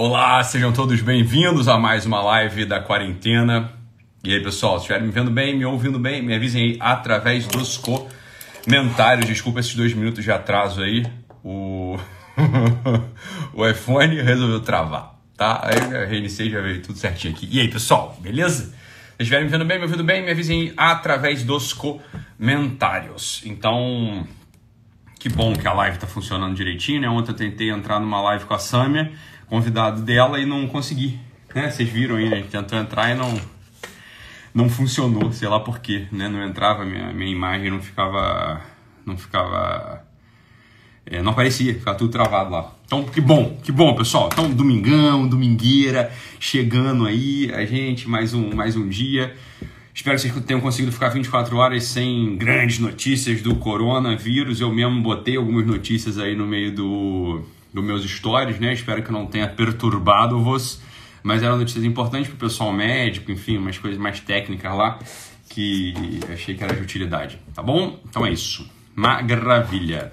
Olá, sejam todos bem-vindos a mais uma live da quarentena. E aí, pessoal, se estiverem me vendo bem, me ouvindo bem, me avisem aí através dos comentários. Desculpa esses dois minutos de atraso aí. O, o iPhone resolveu travar, tá? Aí eu reiniciei já veio tudo certinho aqui. E aí, pessoal, beleza? Se estiverem me vendo bem, me ouvindo bem, me avisem aí através dos comentários. Então, que bom que a live está funcionando direitinho, né? Ontem eu tentei entrar numa live com a Samia convidado dela e não consegui. Né? Vocês viram aí, né? A gente tentou entrar e não, não funcionou, sei lá porquê, né? Não entrava, minha, minha imagem não ficava. Não ficava. É, não aparecia, ficava tudo travado lá. Então, que bom, que bom, pessoal. Então, domingão, domingueira, chegando aí, a gente, mais um, mais um dia. Espero que vocês tenham conseguido ficar 24 horas sem grandes notícias do coronavírus. Eu mesmo botei algumas notícias aí no meio do, dos meus stories, né? Espero que não tenha perturbado-vos, mas eram notícias importantes para o pessoal médico, enfim, umas coisas mais técnicas lá que achei que era de utilidade, tá bom? Então é isso. Maravilha.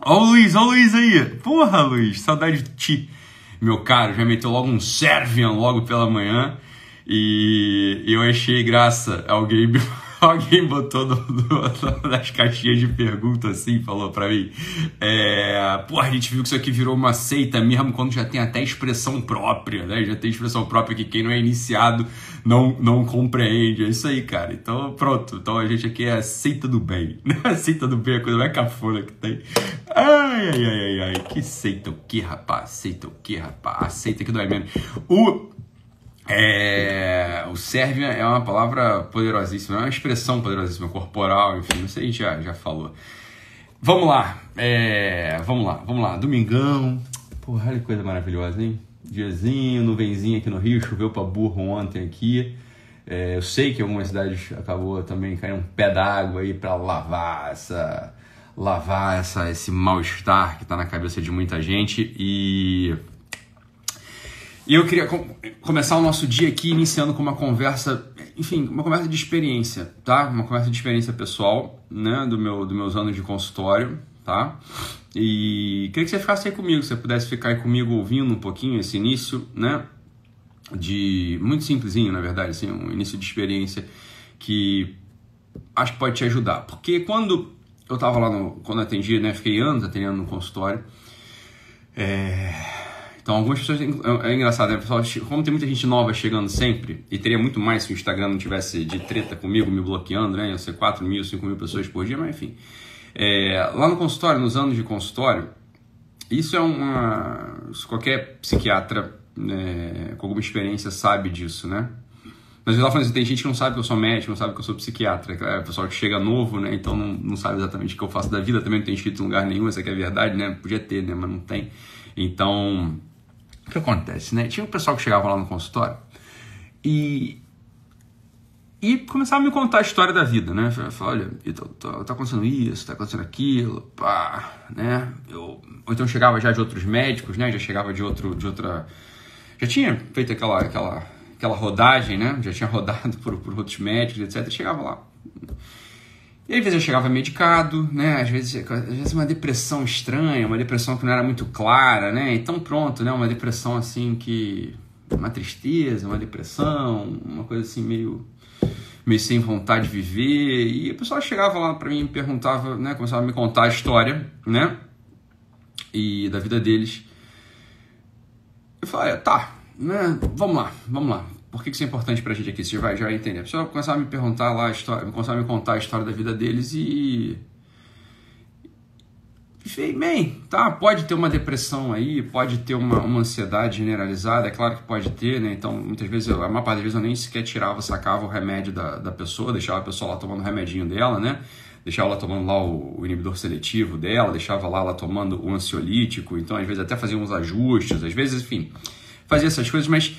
Ó o Luiz, ó o Luiz aí. Porra, Luiz, saudade de ti. Meu caro, já meteu logo um Servian logo pela manhã e eu achei graça alguém alguém botou no, no, nas caixinhas de pergunta assim, falou pra mim. É, pô, a gente viu que isso aqui virou uma seita mesmo quando já tem até expressão própria, né? Já tem expressão própria que quem não é iniciado não, não compreende. É isso aí, cara. Então, pronto. Então a gente aqui é a seita do bem. A seita do bem é a coisa mais cafona que tem. Ai, ai, ai, ai, ai. Que seita o que, rapaz? Seita o que, rapaz? A seita que dói mesmo. O é, o Sérvia é uma palavra poderosíssima, é uma expressão poderosíssima, corporal, enfim, não sei, a gente já, já falou. Vamos lá, é, vamos lá, vamos lá. Domingão, porra, olha que coisa maravilhosa, hein? Diazinho, nuvenzinho aqui no Rio, choveu pra burro ontem aqui. É, eu sei que algumas cidades acabou também caindo um pé d'água aí para lavar essa lavar essa, esse mal-estar que está na cabeça de muita gente e e eu queria com começar o nosso dia aqui iniciando com uma conversa, enfim, uma conversa de experiência, tá? Uma conversa de experiência pessoal, né? Do meu, dos meus anos de consultório, tá? E queria que você ficasse aí comigo, se você pudesse ficar aí comigo ouvindo um pouquinho esse início, né? De muito simplesinho, na verdade, assim, um início de experiência que acho que pode te ajudar. Porque quando eu tava lá no, quando atendi, né? Fiquei anos atendendo no consultório. É então, algumas pessoas. É, é engraçado, né? Pessoal, como tem muita gente nova chegando sempre, e teria muito mais se o Instagram não tivesse de treta comigo, me bloqueando, né? Ia ser 4 mil, 5 mil pessoas por dia, mas enfim. É, lá no consultório, nos anos de consultório, isso é uma. Qualquer psiquiatra né, com alguma experiência sabe disso, né? Mas eu tava falando assim, tem gente que não sabe que eu sou médico, não sabe que eu sou psiquiatra. É o pessoal que chega novo, né? Então não, não sabe exatamente o que eu faço da vida, também não tem escrito em lugar nenhum, essa aqui é a verdade, né? Podia ter, né? Mas não tem. Então, o que acontece, né? Tinha um pessoal que chegava lá no consultório e e começava a me contar a história da vida, né? Falava, olha, tá, tá, acontecendo isso, tá acontecendo aquilo, pá, né? Eu, ou então chegava já de outros médicos, né? Já chegava de outro, de outra, já tinha feito aquela, aquela, aquela rodagem, né? Já tinha rodado por, por outros médicos, etc. Chegava lá. E às vezes eu chegava medicado, né? Às vezes, às vezes uma depressão estranha, uma depressão que não era muito clara, né? Então pronto, né? Uma depressão assim que uma tristeza, uma depressão, uma coisa assim meio meio sem vontade de viver. E a pessoa chegava lá para mim e perguntava, né? Começava a me contar a história, né? E da vida deles. Eu falei, tá, né? Vamos lá, vamos lá. Por que isso é importante pra gente aqui? Você vai, já vai entender. A pessoa começava a me perguntar lá, a história, começava a me contar a história da vida deles e. E bem, tá, pode ter uma depressão aí, pode ter uma, uma ansiedade generalizada, é claro que pode ter, né? Então, muitas vezes, eu, a maior parte das vezes eu nem sequer tirava, sacava o remédio da, da pessoa, deixava a pessoa lá tomando o remedinho dela, né? Deixava ela tomando lá o, o inibidor seletivo dela, deixava lá ela tomando o ansiolítico, então às vezes até fazia uns ajustes, às vezes, enfim, fazia essas coisas, mas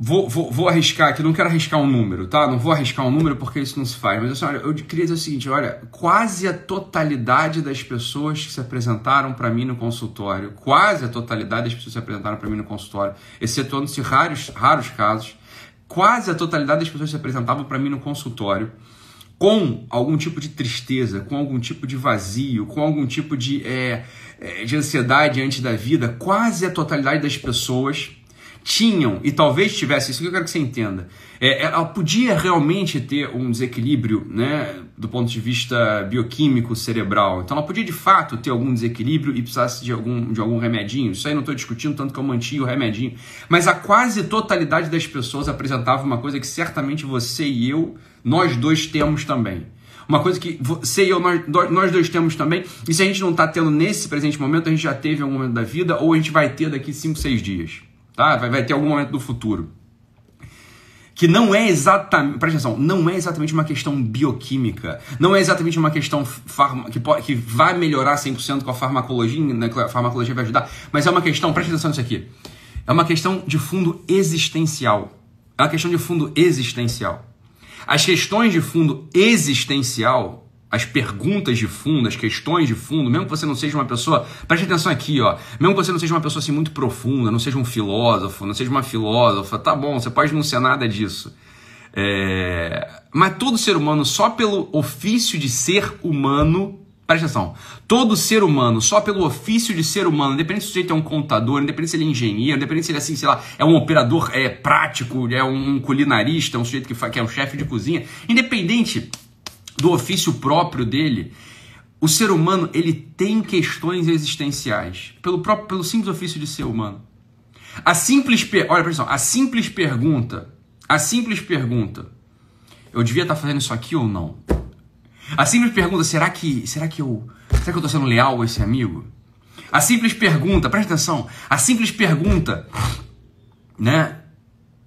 Vou, vou, vou, arriscar aqui, não quero arriscar um número, tá? Não vou arriscar um número porque isso não se faz. Mas assim, olha, eu queria dizer o seguinte: olha, quase a totalidade das pessoas que se apresentaram para mim no consultório, quase a totalidade das pessoas que se apresentaram para mim no consultório, excetuando-se raros, raros casos, quase a totalidade das pessoas que se apresentavam para mim no consultório, com algum tipo de tristeza, com algum tipo de vazio, com algum tipo de, é, de ansiedade antes da vida, quase a totalidade das pessoas tinham, e talvez tivesse, isso que eu quero que você entenda, é, ela podia realmente ter um desequilíbrio né, do ponto de vista bioquímico cerebral. Então ela podia de fato ter algum desequilíbrio e precisasse de algum, de algum remedinho. Isso aí não estou discutindo, tanto que eu mantinha o remedinho. Mas a quase totalidade das pessoas apresentava uma coisa que certamente você e eu, nós dois temos também. Uma coisa que você e eu, nós, nós dois temos também, e se a gente não está tendo nesse presente momento, a gente já teve em algum momento da vida, ou a gente vai ter daqui 5, 6 dias tá? Vai, vai ter algum momento do futuro. Que não é exatamente, presta atenção, não é exatamente uma questão bioquímica, não é exatamente uma questão farma, que, pode, que vai melhorar 100% com a farmacologia, né, a farmacologia vai ajudar, mas é uma questão, presta atenção nisso aqui, é uma questão de fundo existencial. É uma questão de fundo existencial. As questões de fundo existencial as perguntas de fundo, as questões de fundo, mesmo que você não seja uma pessoa, preste atenção aqui, ó, mesmo que você não seja uma pessoa assim muito profunda, não seja um filósofo, não seja uma filósofa, tá bom, você pode não ser nada disso. É... Mas todo ser humano, só pelo ofício de ser humano, preste atenção, todo ser humano, só pelo ofício de ser humano, independente se o sujeito é um contador, independente se ele é engenheiro, independente se ele é assim, sei lá, é um operador é prático, é um culinarista, um sujeito que, que é um chefe de cozinha, independente do ofício próprio dele, o ser humano ele tem questões existenciais pelo próprio pelo simples ofício de ser humano. A simples olha pessoal, a simples pergunta, a simples pergunta, eu devia estar fazendo isso aqui ou não? A simples pergunta, será que será que eu será que eu estou sendo leal a esse amigo? A simples pergunta, presta atenção, a simples pergunta, né?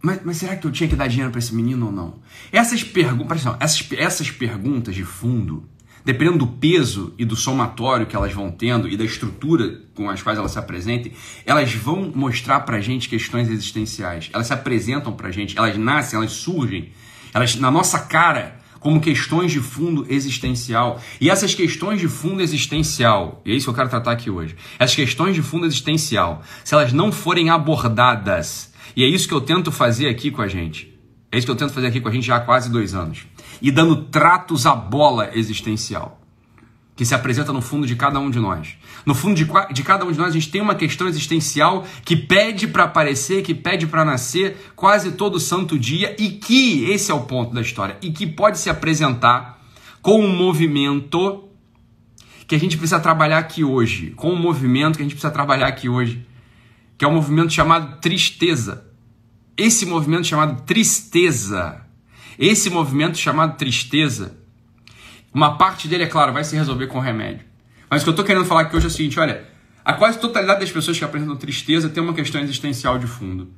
Mas, mas, será que eu tinha que dar dinheiro para esse menino ou não? Essas, pergu essas, essas perguntas de fundo, dependendo do peso e do somatório que elas vão tendo e da estrutura com as quais elas se apresentem, elas vão mostrar para gente questões existenciais. Elas se apresentam para gente, elas nascem, elas surgem, elas na nossa cara como questões de fundo existencial. E essas questões de fundo existencial, e é isso que eu quero tratar aqui hoje. Essas questões de fundo existencial, se elas não forem abordadas e é isso que eu tento fazer aqui com a gente. É isso que eu tento fazer aqui com a gente já há quase dois anos. E dando tratos à bola existencial que se apresenta no fundo de cada um de nós. No fundo de, de cada um de nós, a gente tem uma questão existencial que pede para aparecer, que pede para nascer quase todo santo dia e que, esse é o ponto da história, e que pode se apresentar com um movimento que a gente precisa trabalhar aqui hoje, com um movimento que a gente precisa trabalhar aqui hoje, que é um movimento chamado tristeza. Esse movimento chamado tristeza, esse movimento chamado tristeza, uma parte dele, é claro, vai se resolver com remédio. Mas o que eu estou querendo falar aqui hoje é o seguinte: olha, a quase totalidade das pessoas que apresentam tristeza tem uma questão existencial de fundo.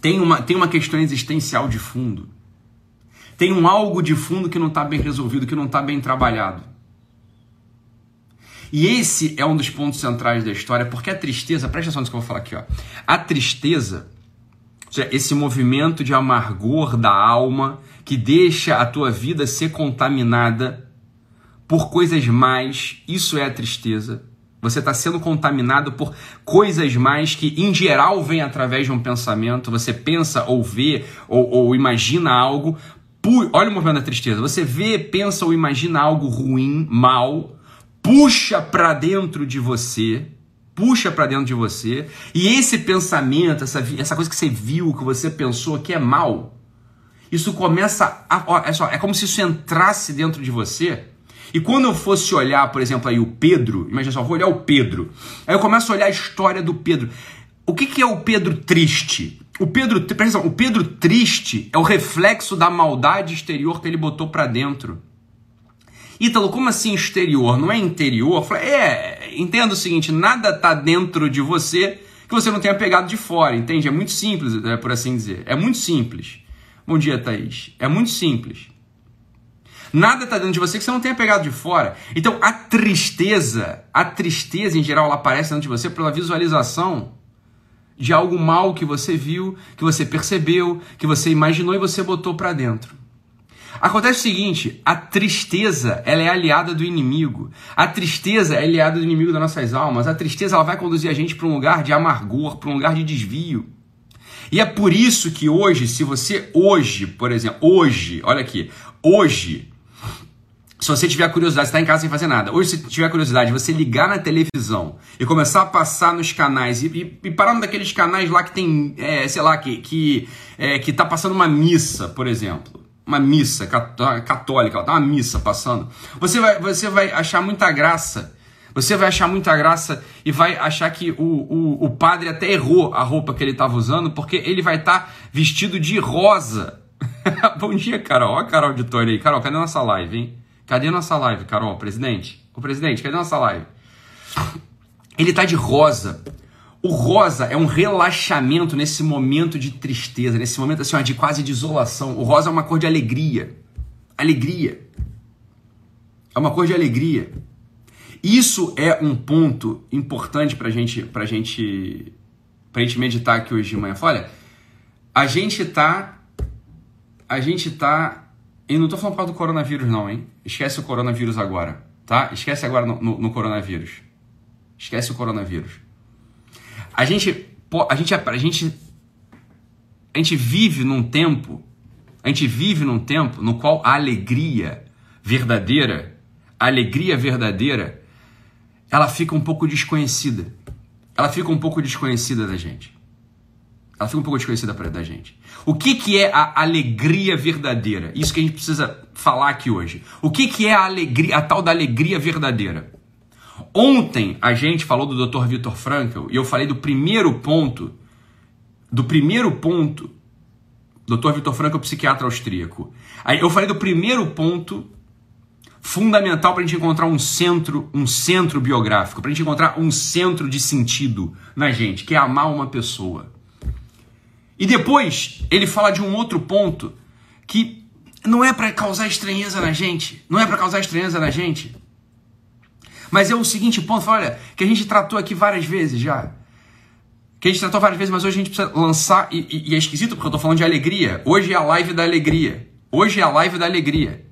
Tem uma, tem uma questão existencial de fundo. Tem um algo de fundo que não está bem resolvido, que não está bem trabalhado. E esse é um dos pontos centrais da história, porque a tristeza, presta atenção nisso que eu vou falar aqui, ó. A tristeza, ou seja, esse movimento de amargor da alma que deixa a tua vida ser contaminada por coisas mais, isso é a tristeza. Você está sendo contaminado por coisas mais que, em geral, vêm através de um pensamento. Você pensa ou vê ou, ou imagina algo. Olha o movimento da tristeza. Você vê, pensa ou imagina algo ruim, mal, puxa para dentro de você, puxa para dentro de você, e esse pensamento, essa, essa coisa que você viu, que você pensou que é mal, isso começa a. Ó, é, só, é como se isso entrasse dentro de você. E quando eu fosse olhar, por exemplo, aí o Pedro, imagina só, vou olhar o Pedro. Aí eu começo a olhar a história do Pedro. O que, que é o Pedro triste? O Pedro, presta atenção, o Pedro triste é o reflexo da maldade exterior que ele botou para dentro. Ítalo, como assim exterior? Não é interior? Eu falei, é, entenda o seguinte, nada está dentro de você que você não tenha pegado de fora, entende? É muito simples, é, por assim dizer. É muito simples. Bom dia, Thaís. É muito simples. Nada está dentro de você que você não tenha pegado de fora. Então, a tristeza, a tristeza em geral, ela aparece dentro de você pela visualização de algo mal que você viu, que você percebeu, que você imaginou e você botou para dentro. Acontece o seguinte, a tristeza, ela é aliada do inimigo. A tristeza é aliada do inimigo das nossas almas. A tristeza ela vai conduzir a gente para um lugar de amargor, para um lugar de desvio. E é por isso que hoje, se você hoje, por exemplo, hoje, olha aqui, hoje, se você tiver curiosidade, está em casa sem fazer nada. Hoje, se tiver curiosidade, você ligar na televisão e começar a passar nos canais e, e, e parar um daqueles canais lá que tem, é, sei lá, que que é, que tá passando uma missa, por exemplo, uma missa católica, tá uma missa passando. Você vai, você vai achar muita graça. Você vai achar muita graça e vai achar que o, o, o padre até errou a roupa que ele estava usando, porque ele vai estar tá vestido de rosa. Bom dia, Carol. Olha a Carol Auditório aí. Carol, cadê nossa live, hein? Cadê nossa live, Carol? Presidente? O presidente, cadê nossa live? Ele tá de rosa. O rosa é um relaxamento nesse momento de tristeza, nesse momento assim, de quase de isolação. O rosa é uma cor de alegria. Alegria. É uma cor de alegria. Isso é um ponto importante pra gente, pra gente, gente meditar aqui hoje de manhã. Olha, a gente tá, a gente tá e não tô falando por causa do coronavírus, não, hein? Esquece o coronavírus agora, tá? Esquece agora no, no, no coronavírus. Esquece o coronavírus. A gente, a gente, a gente, a gente vive num tempo, a gente vive num tempo no qual a alegria verdadeira, a alegria verdadeira, ela fica um pouco desconhecida. Ela fica um pouco desconhecida da gente. Ela fica um pouco desconhecida da gente. O que, que é a alegria verdadeira? Isso que a gente precisa falar aqui hoje. O que, que é a alegria, a tal da alegria verdadeira? Ontem a gente falou do Dr. Viktor Frankl e eu falei do primeiro ponto, do primeiro ponto, Dr. Viktor Frankl, psiquiatra austríaco. Aí eu falei do primeiro ponto fundamental para a gente encontrar um centro, um centro biográfico, para a gente encontrar um centro de sentido na gente, que é amar uma pessoa. E depois ele fala de um outro ponto que não é para causar estranheza na gente, não é para causar estranheza na gente. Mas é o seguinte ponto, olha, que a gente tratou aqui várias vezes já. Que a gente tratou várias vezes, mas hoje a gente precisa lançar, e, e, e é esquisito porque eu tô falando de alegria. Hoje é a live da alegria. Hoje é a live da alegria.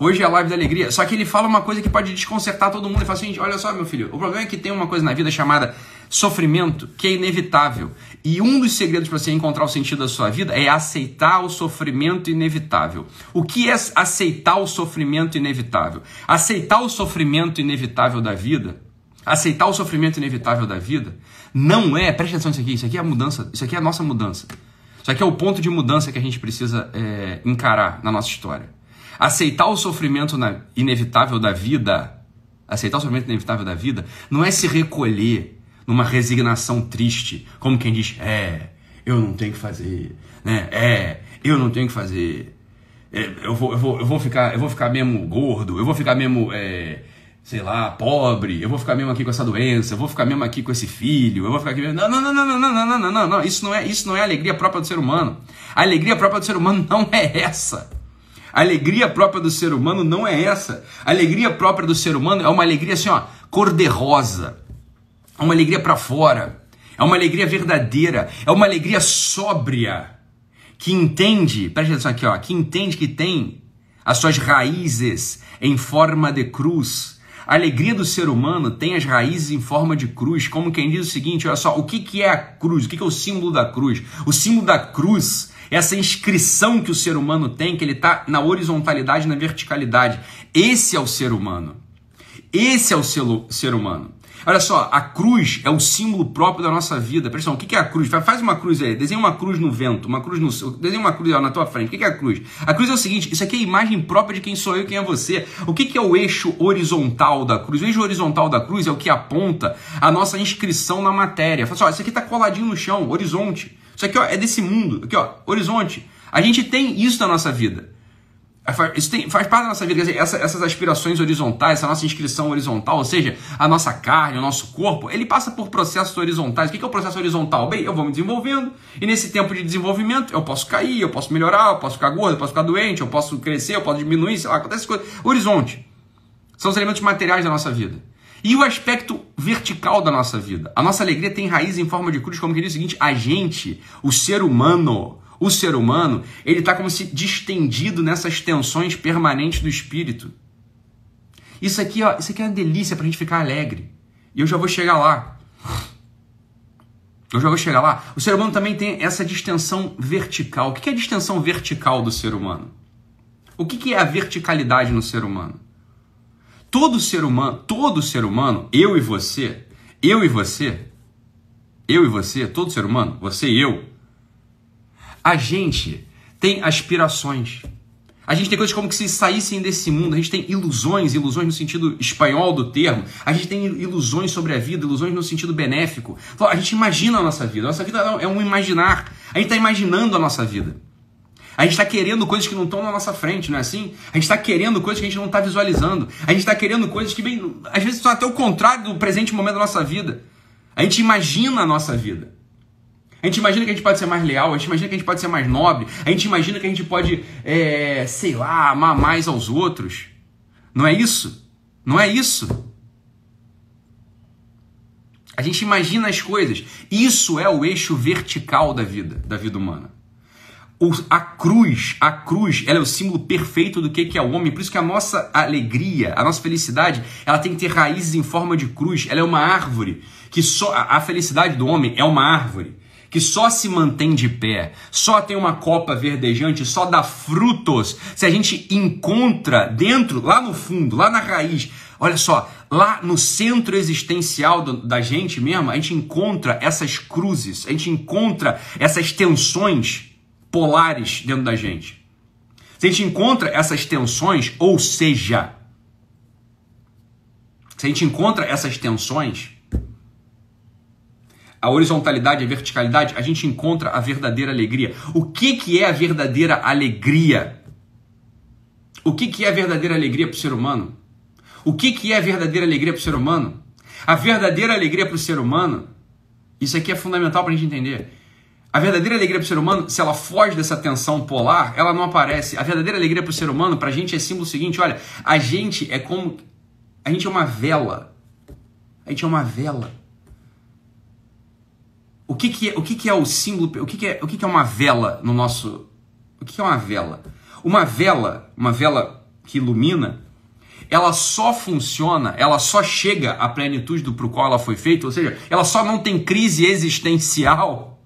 Hoje é a live da alegria. Só que ele fala uma coisa que pode desconcertar todo mundo. Ele fala assim: olha só, meu filho, o problema é que tem uma coisa na vida chamada sofrimento que é inevitável. E um dos segredos para você encontrar o sentido da sua vida é aceitar o sofrimento inevitável. O que é aceitar o sofrimento inevitável? Aceitar o sofrimento inevitável da vida, aceitar o sofrimento inevitável da vida, não é, preste atenção nisso aqui, isso aqui é a mudança, isso aqui é a nossa mudança. Isso aqui é o ponto de mudança que a gente precisa é, encarar na nossa história. Aceitar o sofrimento inevitável da vida, aceitar o sofrimento inevitável da vida, não é se recolher numa resignação triste, como quem diz: é, eu não tenho que fazer, né? É, eu não tenho que fazer. É, eu, vou, eu, vou, eu, vou ficar, eu vou ficar mesmo gordo, eu vou ficar mesmo, é, sei lá, pobre, eu vou ficar mesmo aqui com essa doença, eu vou ficar mesmo aqui com esse filho, eu vou ficar aqui mesmo. Não, não, não, não, não, não, não, não, não, não. Isso não é, isso não é alegria própria do ser humano. A alegria própria do ser humano não é essa. A alegria própria do ser humano não é essa. A alegria própria do ser humano é uma alegria assim, ó, cor-de-rosa é uma alegria para fora, é uma alegria verdadeira, é uma alegria sóbria, que entende, preste atenção aqui, ó, que entende que tem as suas raízes em forma de cruz. A alegria do ser humano tem as raízes em forma de cruz, como quem diz o seguinte: olha só, o que, que é a cruz? O que, que é o símbolo da cruz? O símbolo da cruz essa inscrição que o ser humano tem, que ele está na horizontalidade, na verticalidade. Esse é o ser humano. Esse é o ser humano. Olha só, a cruz é o símbolo próprio da nossa vida. Pessoal, o que é a cruz? Faz uma cruz aí, desenha uma cruz no vento, uma cruz no desenha uma cruz na tua frente. O que é a cruz? A cruz é o seguinte: isso aqui é a imagem própria de quem sou eu quem é você. O que é o eixo horizontal da cruz? O eixo horizontal da cruz é o que aponta a nossa inscrição na matéria. Fala assim, ó, isso aqui está coladinho no chão, horizonte. Isso aqui ó, é desse mundo. Aqui, ó, horizonte. A gente tem isso na nossa vida. Isso tem, faz parte da nossa vida, essa, essas aspirações horizontais, essa nossa inscrição horizontal, ou seja, a nossa carne, o nosso corpo, ele passa por processos horizontais. O que é o processo horizontal? Bem, eu vou me desenvolvendo, e nesse tempo de desenvolvimento eu posso cair, eu posso melhorar, eu posso ficar gordo, eu posso ficar doente, eu posso crescer, eu posso diminuir, sei lá, acontece coisa. Horizonte. São os elementos materiais da nossa vida. E o aspecto vertical da nossa vida. A nossa alegria tem raiz em forma de cruz, como que diz o seguinte: a gente, o ser humano, o ser humano, ele está como se distendido nessas tensões permanentes do espírito. Isso aqui, ó, isso aqui é uma delícia para a gente ficar alegre. E eu já vou chegar lá. Eu já vou chegar lá. O ser humano também tem essa distensão vertical. O que é a distensão vertical do ser humano? O que, que é a verticalidade no ser humano? Todo ser humano, todo ser humano, eu e você, eu e você, eu e você, todo ser humano, você e eu, a gente tem aspirações. A gente tem coisas como que se saíssem desse mundo, a gente tem ilusões, ilusões no sentido espanhol do termo, a gente tem ilusões sobre a vida, ilusões no sentido benéfico. A gente imagina a nossa vida, a nossa vida é um imaginar, a gente está imaginando a nossa vida. A gente está querendo coisas que não estão na nossa frente, não é assim? A gente está querendo coisas que a gente não está visualizando. A gente está querendo coisas que, às vezes, são até o contrário do presente momento da nossa vida. A gente imagina a nossa vida. A gente imagina que a gente pode ser mais leal, a gente imagina que a gente pode ser mais nobre, a gente imagina que a gente pode, é, sei lá, amar mais aos outros. Não é isso? Não é isso? A gente imagina as coisas. Isso é o eixo vertical da vida, da vida humana. A cruz, a cruz, ela é o símbolo perfeito do que, que é o homem. Por isso que a nossa alegria, a nossa felicidade, ela tem que ter raízes em forma de cruz. Ela é uma árvore que só a felicidade do homem é uma árvore que só se mantém de pé, só tem uma copa verdejante, só dá frutos se a gente encontra dentro, lá no fundo, lá na raiz, olha só, lá no centro existencial do, da gente mesmo, a gente encontra essas cruzes, a gente encontra essas tensões polares dentro da gente. Se a gente encontra essas tensões, ou seja, se a gente encontra essas tensões, a horizontalidade, a verticalidade, a gente encontra a verdadeira alegria. O que, que é a verdadeira alegria? O que, que é a verdadeira alegria para o ser humano? O que, que é a verdadeira alegria para o ser humano? A verdadeira alegria para o ser humano, isso aqui é fundamental para a gente entender. A verdadeira alegria para o ser humano, se ela foge dessa tensão polar, ela não aparece. A verdadeira alegria para o ser humano, para a gente, é símbolo seguinte: olha, a gente é como. A gente é uma vela. A gente é uma vela. O que, que, é, o que, que é o símbolo? O que, que, é, o que, que é uma vela no nosso. O que, que é uma vela? Uma vela, uma vela que ilumina, ela só funciona, ela só chega à plenitude do para qual ela foi feita, ou seja, ela só não tem crise existencial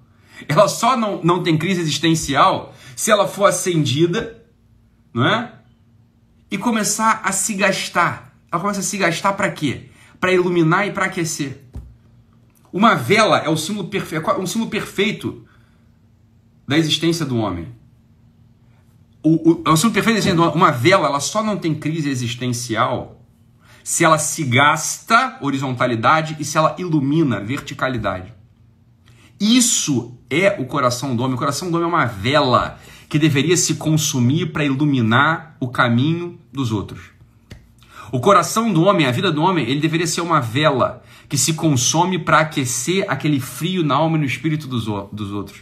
ela só não, não tem crise existencial se ela for acendida, não é? E começar a se gastar. Ela começa a se gastar para quê? Para iluminar e para aquecer. Uma vela é o símbolo perfeito, é um símbolo perfeito da existência do homem. O, o, é símbolo perfeito da existência do homem. Uma vela, ela só não tem crise existencial se ela se gasta horizontalidade e se ela ilumina verticalidade. Isso é o coração do homem. O coração do homem é uma vela que deveria se consumir para iluminar o caminho dos outros. O coração do homem, a vida do homem, ele deveria ser uma vela que se consome para aquecer aquele frio na alma e no espírito dos, dos outros.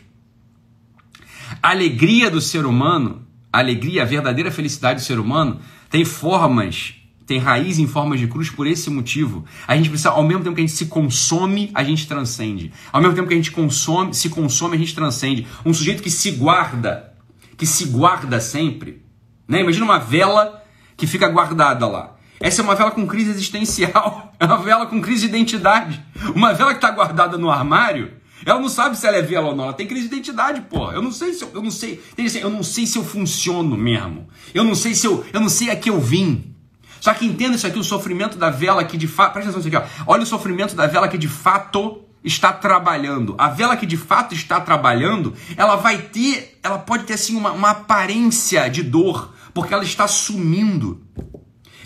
A alegria do ser humano, a alegria, a verdadeira felicidade do ser humano, tem formas tem raiz em forma de cruz por esse motivo. A gente precisa, ao mesmo tempo que a gente se consome, a gente transcende. Ao mesmo tempo que a gente consome, se consome, a gente transcende. Um sujeito que se guarda, que se guarda sempre. Né? Imagina uma vela que fica guardada lá. Essa é uma vela com crise existencial, é uma vela com crise de identidade. Uma vela que está guardada no armário, ela não sabe se ela é vela ou não, ela tem crise de identidade, pô. Eu não sei se eu, eu não sei, eu não sei se eu funciono mesmo. Eu não sei se eu, eu não sei a que eu vim. Só que entenda isso aqui, o sofrimento da vela que de fato. Presta atenção nisso aqui, ó. Olha o sofrimento da vela que de fato está trabalhando. A vela que de fato está trabalhando, ela vai ter. Ela pode ter assim uma, uma aparência de dor, porque ela está sumindo.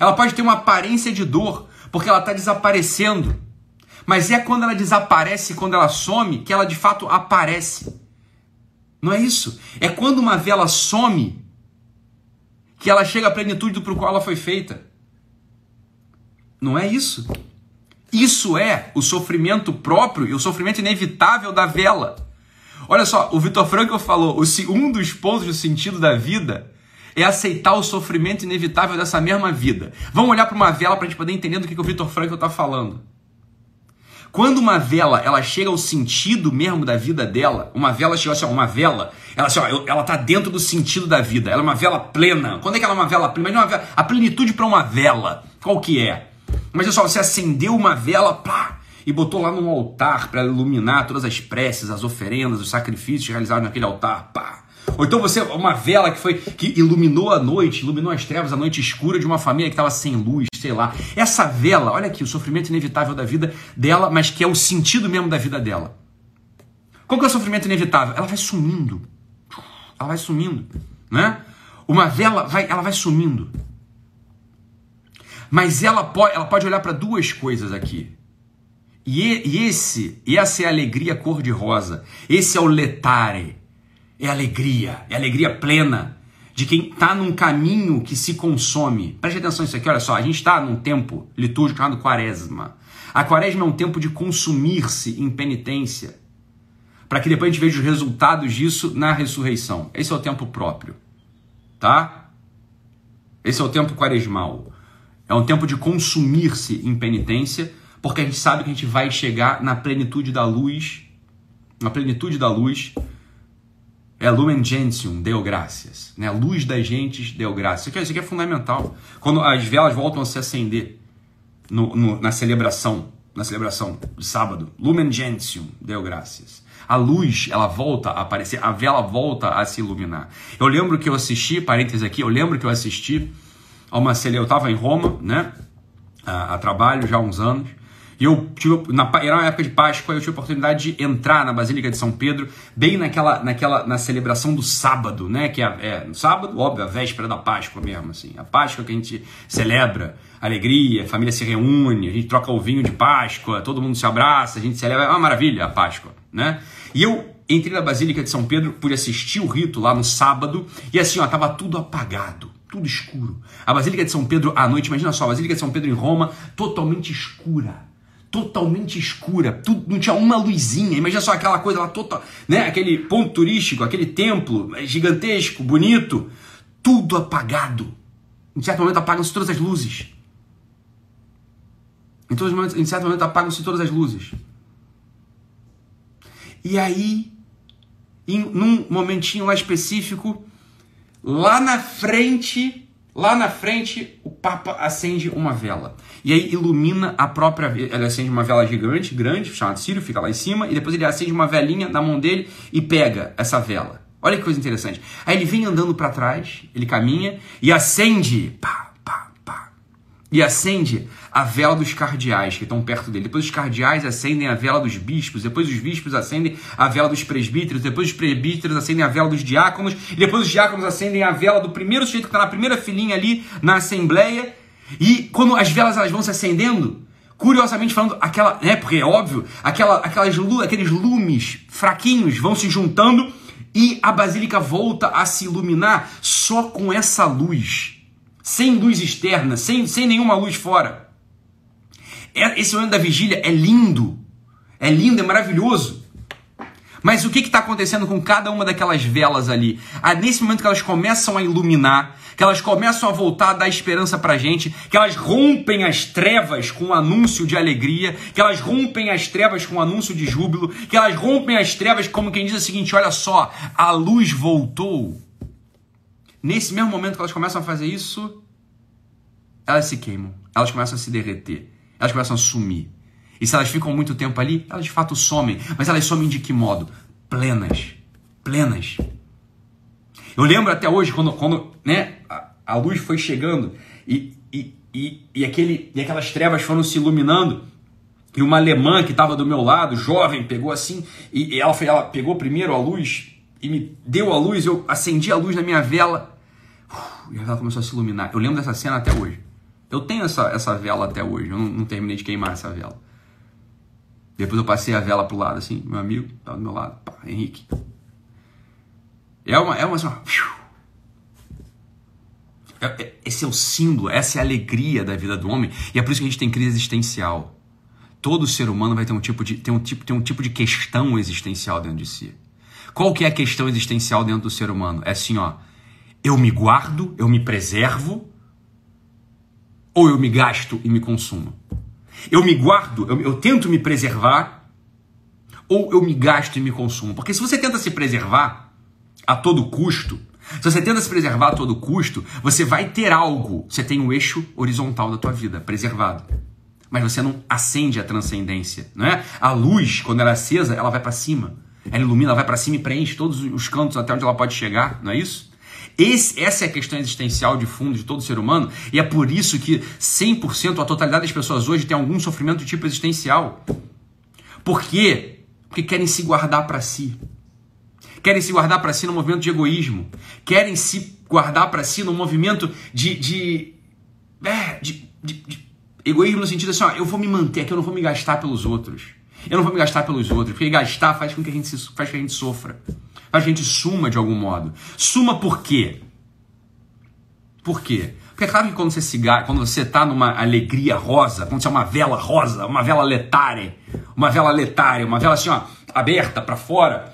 Ela pode ter uma aparência de dor, porque ela está desaparecendo. Mas é quando ela desaparece, quando ela some, que ela de fato aparece. Não é isso? É quando uma vela some que ela chega à plenitude para o qual ela foi feita. Não é isso. Isso é o sofrimento próprio e o sofrimento inevitável da vela. Olha só, o Vitor Frankl falou: um dos pontos do sentido da vida é aceitar o sofrimento inevitável dessa mesma vida. Vamos olhar para uma vela para a gente poder entender do que, que o Vitor Frankl está falando. Quando uma vela ela chega ao sentido mesmo da vida dela, uma vela chega assim, ó, uma vela, ela assim, ó, ela tá dentro do sentido da vida. Ela é uma vela plena. Quando é que ela é uma vela plena? Uma vela, a plenitude para uma vela, qual que é? Mas olha só, você acendeu uma vela, pá, e botou lá num altar para iluminar todas as preces, as oferendas, os sacrifícios realizados naquele altar, pá. Ou então você, uma vela que foi que iluminou a noite, iluminou as trevas, a noite escura de uma família que estava sem luz, sei lá. Essa vela, olha aqui, o sofrimento inevitável da vida dela, mas que é o sentido mesmo da vida dela. Qual que é o sofrimento inevitável? Ela vai sumindo. Ela vai sumindo, né? Uma vela vai, ela vai sumindo. Mas ela pode, ela pode olhar para duas coisas aqui. E, e esse, essa é a alegria cor-de-rosa. Esse é o letare. É alegria, é alegria plena de quem está num caminho que se consome. Preste atenção nisso aqui, olha só, a gente está num tempo litúrgico chamado quaresma. A quaresma é um tempo de consumir-se em penitência, para que depois a gente veja os resultados disso na ressurreição. Esse é o tempo próprio, tá? Esse é o tempo quaresmal. É um tempo de consumir-se em penitência, porque a gente sabe que a gente vai chegar na plenitude da luz, na plenitude da luz, é Lumen Gentium, deu graças. Né? Luz das gentes deu graças. Isso aqui, isso aqui é fundamental. Quando as velas voltam a se acender no, no, na celebração, na celebração de sábado, Lumen Gentium, deu graças. A luz, ela volta a aparecer, a vela volta a se iluminar. Eu lembro que eu assisti, parênteses aqui, eu lembro que eu assisti a uma celebração, eu estava em Roma, né, a, a trabalho já há uns anos, e eu tive, na, era uma época de Páscoa, eu tive a oportunidade de entrar na Basílica de São Pedro, bem naquela, naquela na celebração do sábado, né? Que é, é no sábado, óbvio, a véspera da Páscoa mesmo, assim. A Páscoa que a gente celebra, alegria, a família se reúne, a gente troca o vinho de Páscoa, todo mundo se abraça, a gente celebra, é uma maravilha a Páscoa, né? E eu entrei na Basílica de São Pedro, pude assistir o rito lá no sábado, e assim, ó, tava tudo apagado tudo escuro. A Basílica de São Pedro à noite, imagina só, a Basílica de São Pedro em Roma, totalmente escura totalmente escura, tudo, não tinha uma luzinha. Imagina só aquela coisa lá total, né? Aquele ponto turístico, aquele templo gigantesco, bonito, tudo apagado. Em certo momento apagam-se todas as luzes. Em, todos momentos, em certo momento apagam-se todas as luzes. E aí, em, num momentinho lá específico, lá na frente Lá na frente, o Papa acende uma vela. E aí ilumina a própria. Ele acende uma vela gigante, grande, chamada Sírio, fica lá em cima, e depois ele acende uma velinha na mão dele e pega essa vela. Olha que coisa interessante. Aí ele vem andando para trás, ele caminha e acende. Pá. E acende a vela dos cardeais que estão perto dele. Depois os cardeais acendem a vela dos bispos, depois os bispos acendem a vela dos presbíteros, depois os presbíteros acendem a vela dos diáconos, e depois os diáconos acendem a vela do primeiro sujeito que está na primeira filinha ali na assembleia. E quando as velas elas vão se acendendo, curiosamente falando, aquela, né, porque é óbvio, aquela, aquelas, aqueles lumes fraquinhos vão se juntando e a basílica volta a se iluminar só com essa luz, sem luz externa, sem, sem nenhuma luz fora. É, esse momento da vigília é lindo, é lindo, é maravilhoso. Mas o que está acontecendo com cada uma daquelas velas ali? Ah, nesse momento que elas começam a iluminar, que elas começam a voltar a dar esperança pra gente, que elas rompem as trevas com o anúncio de alegria, que elas rompem as trevas com o anúncio de júbilo, que elas rompem as trevas como quem diz o seguinte: olha só, a luz voltou. Nesse mesmo momento que elas começam a fazer isso, elas se queimam, elas começam a se derreter elas começam a sumir. E se elas ficam muito tempo ali, elas de fato somem. Mas elas somem de que modo? Plenas. Plenas. Eu lembro até hoje, quando, quando né, a, a luz foi chegando e, e, e, e, aquele, e aquelas trevas foram se iluminando. E uma alemã que estava do meu lado, jovem, pegou assim, e, e ela, ela pegou primeiro a luz e me deu a luz, eu acendi a luz na minha vela, e a vela começou a se iluminar. Eu lembro dessa cena até hoje. Eu tenho essa, essa vela até hoje, eu não, não terminei de queimar essa vela. Depois eu passei a vela pro lado, assim, meu amigo tá do meu lado, pá, Henrique. É uma, é uma, assim, é, é, esse é o símbolo, essa é a alegria da vida do homem, e é por isso que a gente tem crise existencial. Todo ser humano vai ter um tipo de, ter um tipo, ter um tipo de questão existencial dentro de si. Qual que é a questão existencial dentro do ser humano? É assim, ó, eu me guardo, eu me preservo, ou eu me gasto e me consumo? Eu me guardo, eu, eu tento me preservar, ou eu me gasto e me consumo? Porque se você tenta se preservar a todo custo, se você tenta se preservar a todo custo, você vai ter algo. Você tem o eixo horizontal da tua vida preservado. Mas você não acende a transcendência, não é? A luz, quando ela é acesa, ela vai para cima. Ela ilumina, ela vai para cima e preenche todos os cantos até onde ela pode chegar, não é isso? Esse, essa é a questão existencial de fundo de todo ser humano, e é por isso que 100%, a totalidade das pessoas hoje tem algum sofrimento de tipo existencial. Por quê? Porque querem se guardar para si. Querem se guardar para si no movimento de egoísmo. Querem se guardar para si no movimento de, de, é, de, de, de egoísmo no sentido assim, ó, eu vou me manter aqui, eu não vou me gastar pelos outros. Eu não vou me gastar pelos outros, porque gastar faz com que a gente, faz com que a gente sofra a gente suma de algum modo. Suma por quê? Por quê? Porque é claro que quando você se quando você está numa alegria rosa, quando você é uma vela rosa, uma vela letária, uma vela letária, uma vela assim, ó, aberta para fora,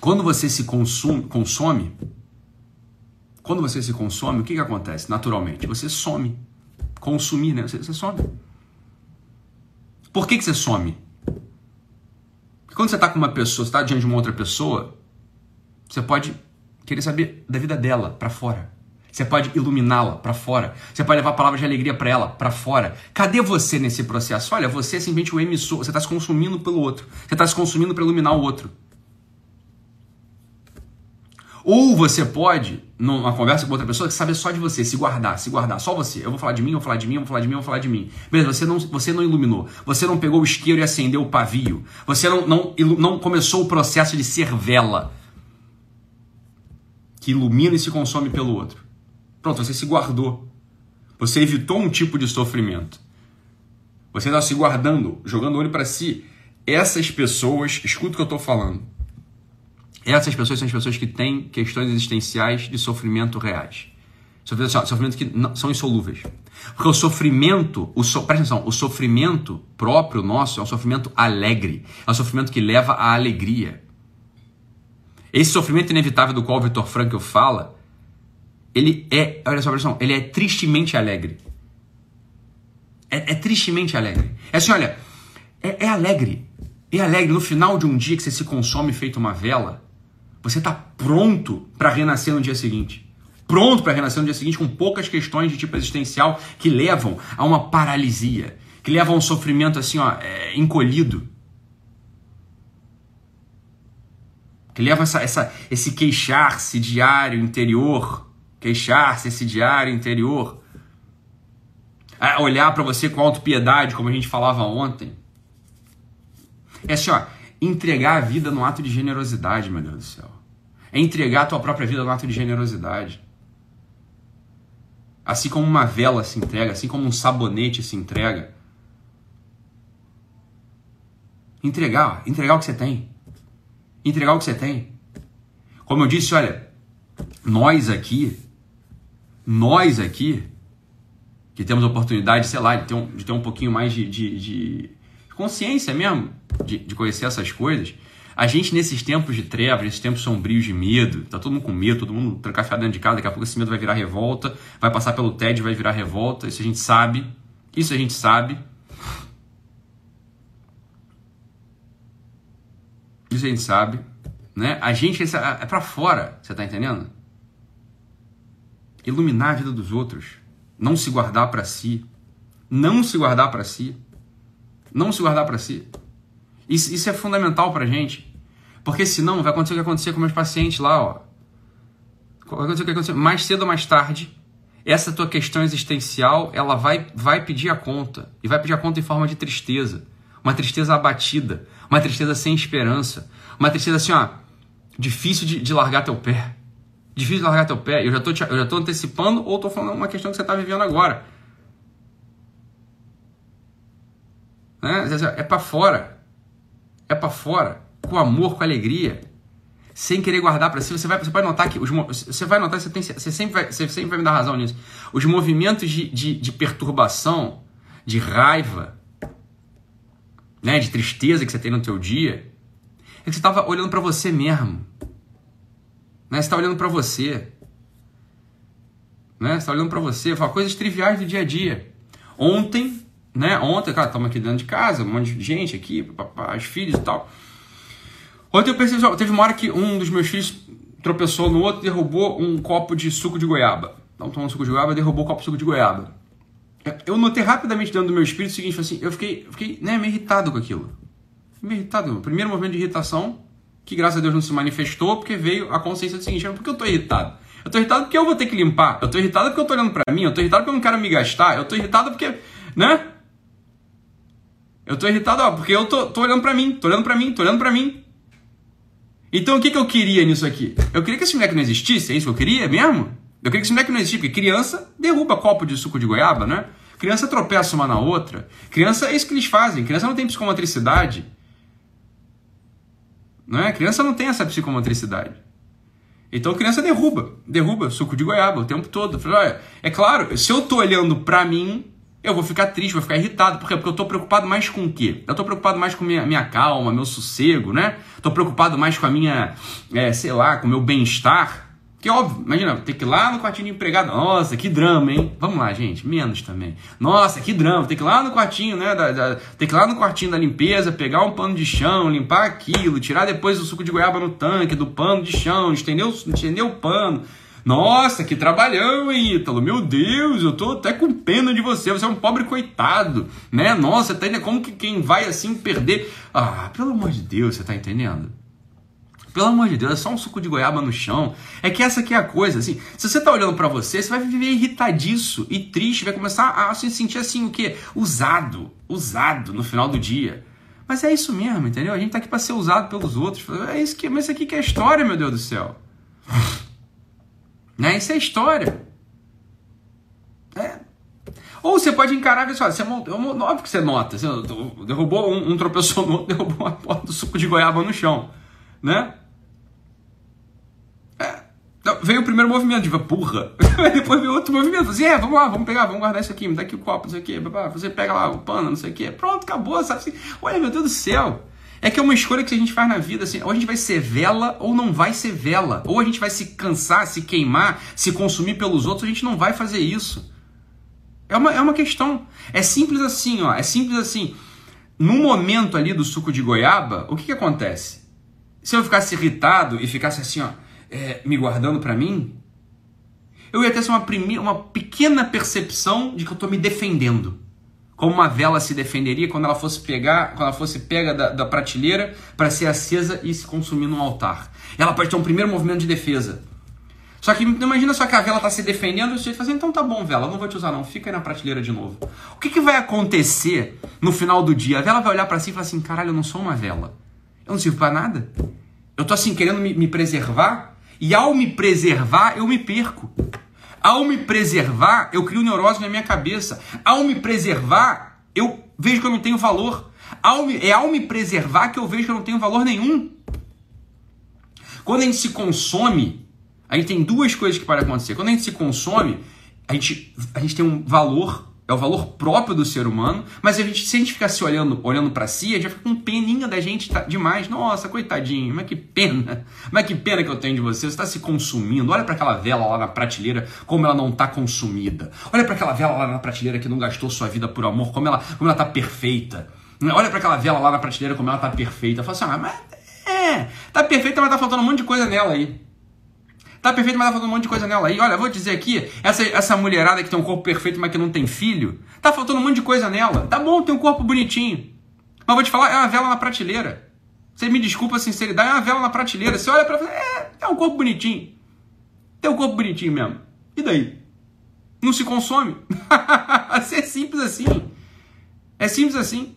quando você se consome, consome, quando você se consome, o que, que acontece? Naturalmente, você some. Consumir, né? Você, você some. Por que, que você some? Quando você está com uma pessoa, está diante de uma outra pessoa, você pode querer saber da vida dela para fora. Você pode iluminá-la para fora. Você pode levar palavras de alegria para ela para fora. Cadê você nesse processo? Olha, você é simplesmente o emissor. Você está se consumindo pelo outro. Você está se consumindo para iluminar o outro. Ou você pode, numa conversa com outra pessoa, saber só de você, se guardar, se guardar, só você. Eu vou falar de mim, eu vou falar de mim, eu vou falar de mim, eu vou falar de mim. Beleza, você não, você não iluminou, você não pegou o isqueiro e acendeu o pavio, você não, não, não começou o processo de ser vela que ilumina e se consome pelo outro. Pronto, você se guardou. Você evitou um tipo de sofrimento. Você está se guardando, jogando o olho para si. Essas pessoas, escuta o que eu estou falando essas pessoas são as pessoas que têm questões existenciais de sofrimento reais. Sofrimento, que não, são insolúveis. Porque o sofrimento, o so, presta atenção, o sofrimento próprio nosso é um sofrimento alegre. É um sofrimento que leva à alegria. Esse sofrimento inevitável do qual o Victor Frankl fala, ele é, olha só, atenção, ele é tristemente alegre. É, é, tristemente alegre. É assim, olha, é, é alegre. É alegre no final de um dia que você se consome feito uma vela você está pronto para renascer no dia seguinte. Pronto para renascer no dia seguinte com poucas questões de tipo existencial que levam a uma paralisia, que levam a um sofrimento assim, ó, é, encolhido. Que leva essa, essa, esse queixar-se diário interior, queixar-se esse diário interior, a olhar para você com autopiedade, como a gente falava ontem. É assim, ó, entregar a vida no ato de generosidade, meu Deus do céu. É entregar a tua própria vida no ato de generosidade. Assim como uma vela se entrega, assim como um sabonete se entrega. Entregar, entregar o que você tem. Entregar o que você tem. Como eu disse, olha, nós aqui, nós aqui, que temos a oportunidade, sei lá, de ter um, de ter um pouquinho mais de, de, de consciência mesmo, de, de conhecer essas coisas, a gente, nesses tempos de trevas, nesses tempos sombrios de medo, tá todo mundo com medo, todo mundo trancafiado dentro de casa, daqui a pouco esse medo vai virar revolta, vai passar pelo TED, vai virar revolta, isso a gente sabe, isso a gente sabe. Isso a gente sabe, né? A gente é, para fora, você tá entendendo? Iluminar a vida dos outros, não se guardar para si, não se guardar para si, não se guardar para si. Isso, isso é fundamental pra gente. Porque senão vai acontecer o que aconteceu com meus pacientes lá, ó. Vai acontecer o que aconteceu. Mais cedo ou mais tarde, essa tua questão existencial, ela vai, vai pedir a conta. E vai pedir a conta em forma de tristeza. Uma tristeza abatida. Uma tristeza sem esperança. Uma tristeza assim, ó. Difícil de, de largar teu pé. Difícil de largar teu pé. Eu já tô, eu já tô antecipando ou tô falando uma questão que você está vivendo agora. Né? É para fora é para fora, com amor, com alegria, sem querer guardar para si. Você vai, você pode notar que os, você vai notar, você, tem, você, sempre vai, você sempre vai me dar razão nisso. Os movimentos de, de, de perturbação, de raiva, né, de tristeza que você tem no teu dia, é que você estava olhando para você mesmo. Né? Você está olhando para você. Né? Você está olhando para você. Fala coisas triviais do dia a dia. Ontem né? Ontem, cara, estamos aqui dentro de casa, um monte de gente aqui, os filhos e tal. Ontem eu percebi, teve uma hora que um dos meus filhos tropeçou no outro, derrubou um copo de suco de goiaba. Então um suco de goiaba, derrubou o copo de suco de goiaba. Eu notei rapidamente dentro do meu espírito o seguinte, assim, eu fiquei, fiquei né, meio irritado com aquilo. meio irritado. Primeiro movimento de irritação, que graças a Deus não se manifestou, porque veio a consciência do seguinte: por que eu tô irritado? Eu tô irritado porque eu vou ter que limpar. Eu tô irritado porque eu tô olhando para mim. Eu tô irritado porque eu não quero me gastar. Eu tô irritado porque, né? Eu tô irritado ó, porque eu tô, tô olhando para mim, tô olhando para mim, tô olhando para mim. Então o que, que eu queria nisso aqui? Eu queria que esse moleque não existisse, é isso que eu queria mesmo? Eu queria que esse moleque não existisse, porque criança derruba copo de suco de goiaba, né? Criança tropeça uma na outra. Criança é isso que eles fazem. Criança não tem psicomotricidade. Não é? Criança não tem essa psicomotricidade. Então criança derruba, derruba suco de goiaba o tempo todo. É claro, se eu tô olhando pra mim, eu vou ficar triste, vou ficar irritado. Por quê? Porque eu tô preocupado mais com o quê? Eu tô preocupado mais com minha, minha calma, meu sossego, né? Tô preocupado mais com a minha, é, sei lá, com o meu bem-estar. Que óbvio, imagina, ter que ir lá no quartinho de empregado. Nossa, que drama, hein? Vamos lá, gente, menos também. Nossa, que drama, ter que ir lá no quartinho, né? Da, da, ter que ir lá no quartinho da limpeza, pegar um pano de chão, limpar aquilo, tirar depois o suco de goiaba no tanque, do pano de chão, estender o, estender o pano. Nossa, que trabalhão, hein, Ítalo? Meu Deus, eu tô até com pena de você. Você é um pobre coitado, né? Nossa, tá entendendo? Como que quem vai assim perder. Ah, pelo amor de Deus, você tá entendendo? Pelo amor de Deus, é só um suco de goiaba no chão. É que essa aqui é a coisa, assim. Se você tá olhando para você, você vai viver irritadiço e triste, vai começar a se sentir assim, o quê? Usado. Usado no final do dia. Mas é isso mesmo, entendeu? A gente tá aqui para ser usado pelos outros. É isso que, mas isso aqui que é história, meu Deus do céu. Né? Isso é história. É. Ou você pode encarar e você montou, óbvio que você nota. Você derrubou um, um tropeçou no outro, derrubou uma porta do suco de goiaba no chão. Né? Veio o primeiro movimento, de porra. Depois veio outro movimento. Assim, é, vamos lá, vamos pegar, vamos guardar isso aqui, me dá aqui o copo, não sei o quê. Você pega lá o pano, não sei o quê. Pronto, acabou, sabe assim? Olha, meu Deus do céu. É que é uma escolha que a gente faz na vida, assim, ou a gente vai ser vela ou não vai ser vela. Ou a gente vai se cansar, se queimar, se consumir pelos outros, a gente não vai fazer isso. É uma, é uma questão. É simples assim, ó. É simples assim. No momento ali do suco de goiaba, o que, que acontece? Se eu ficasse irritado e ficasse assim, ó é, me guardando para mim, eu ia ter assim, uma, primeira, uma pequena percepção de que eu estou me defendendo. Como uma vela se defenderia quando ela fosse pegar, quando ela fosse pega da, da prateleira para ser acesa e se consumir no altar. Ela pode ter um primeiro movimento de defesa. Só que imagina só que a vela está se defendendo e você fala assim, então tá bom, vela, não vou te usar não, fica aí na prateleira de novo. O que, que vai acontecer no final do dia? A vela vai olhar para si e falar assim, caralho, eu não sou uma vela. Eu não sirvo para nada. Eu tô assim querendo me, me preservar e ao me preservar, eu me perco. Ao me preservar, eu crio neurose na minha cabeça. Ao me preservar, eu vejo que eu não tenho valor. Ao me, é ao me preservar que eu vejo que eu não tenho valor nenhum. Quando a gente se consome, a gente tem duas coisas que podem acontecer. Quando a gente se consome, a gente, a gente tem um valor é o valor próprio do ser humano, mas a gente, se a gente ficar se olhando, olhando para si, a gente vai ficar com peninha da gente tá, demais. Nossa, coitadinho, mas que pena. Mas que pena que eu tenho de você. Você está se consumindo. Olha para aquela vela lá na prateleira, como ela não está consumida. Olha para aquela vela lá na prateleira que não gastou sua vida por amor, como ela, como ela tá perfeita. Olha para aquela vela lá na prateleira, como ela está perfeita. Fala assim, ah, mas é, tá perfeita, mas tá faltando um monte de coisa nela aí. Tá perfeito, mas tá faltando um monte de coisa nela aí. Olha, vou dizer aqui, essa, essa mulherada que tem um corpo perfeito, mas que não tem filho, tá faltando um monte de coisa nela. Tá bom, tem um corpo bonitinho. Mas vou te falar, é uma vela na prateleira. Você me desculpa a sinceridade, é uma vela na prateleira. Você olha pra é, é um corpo bonitinho. Tem um corpo bonitinho mesmo. E daí? Não se consome? é simples assim. É simples assim.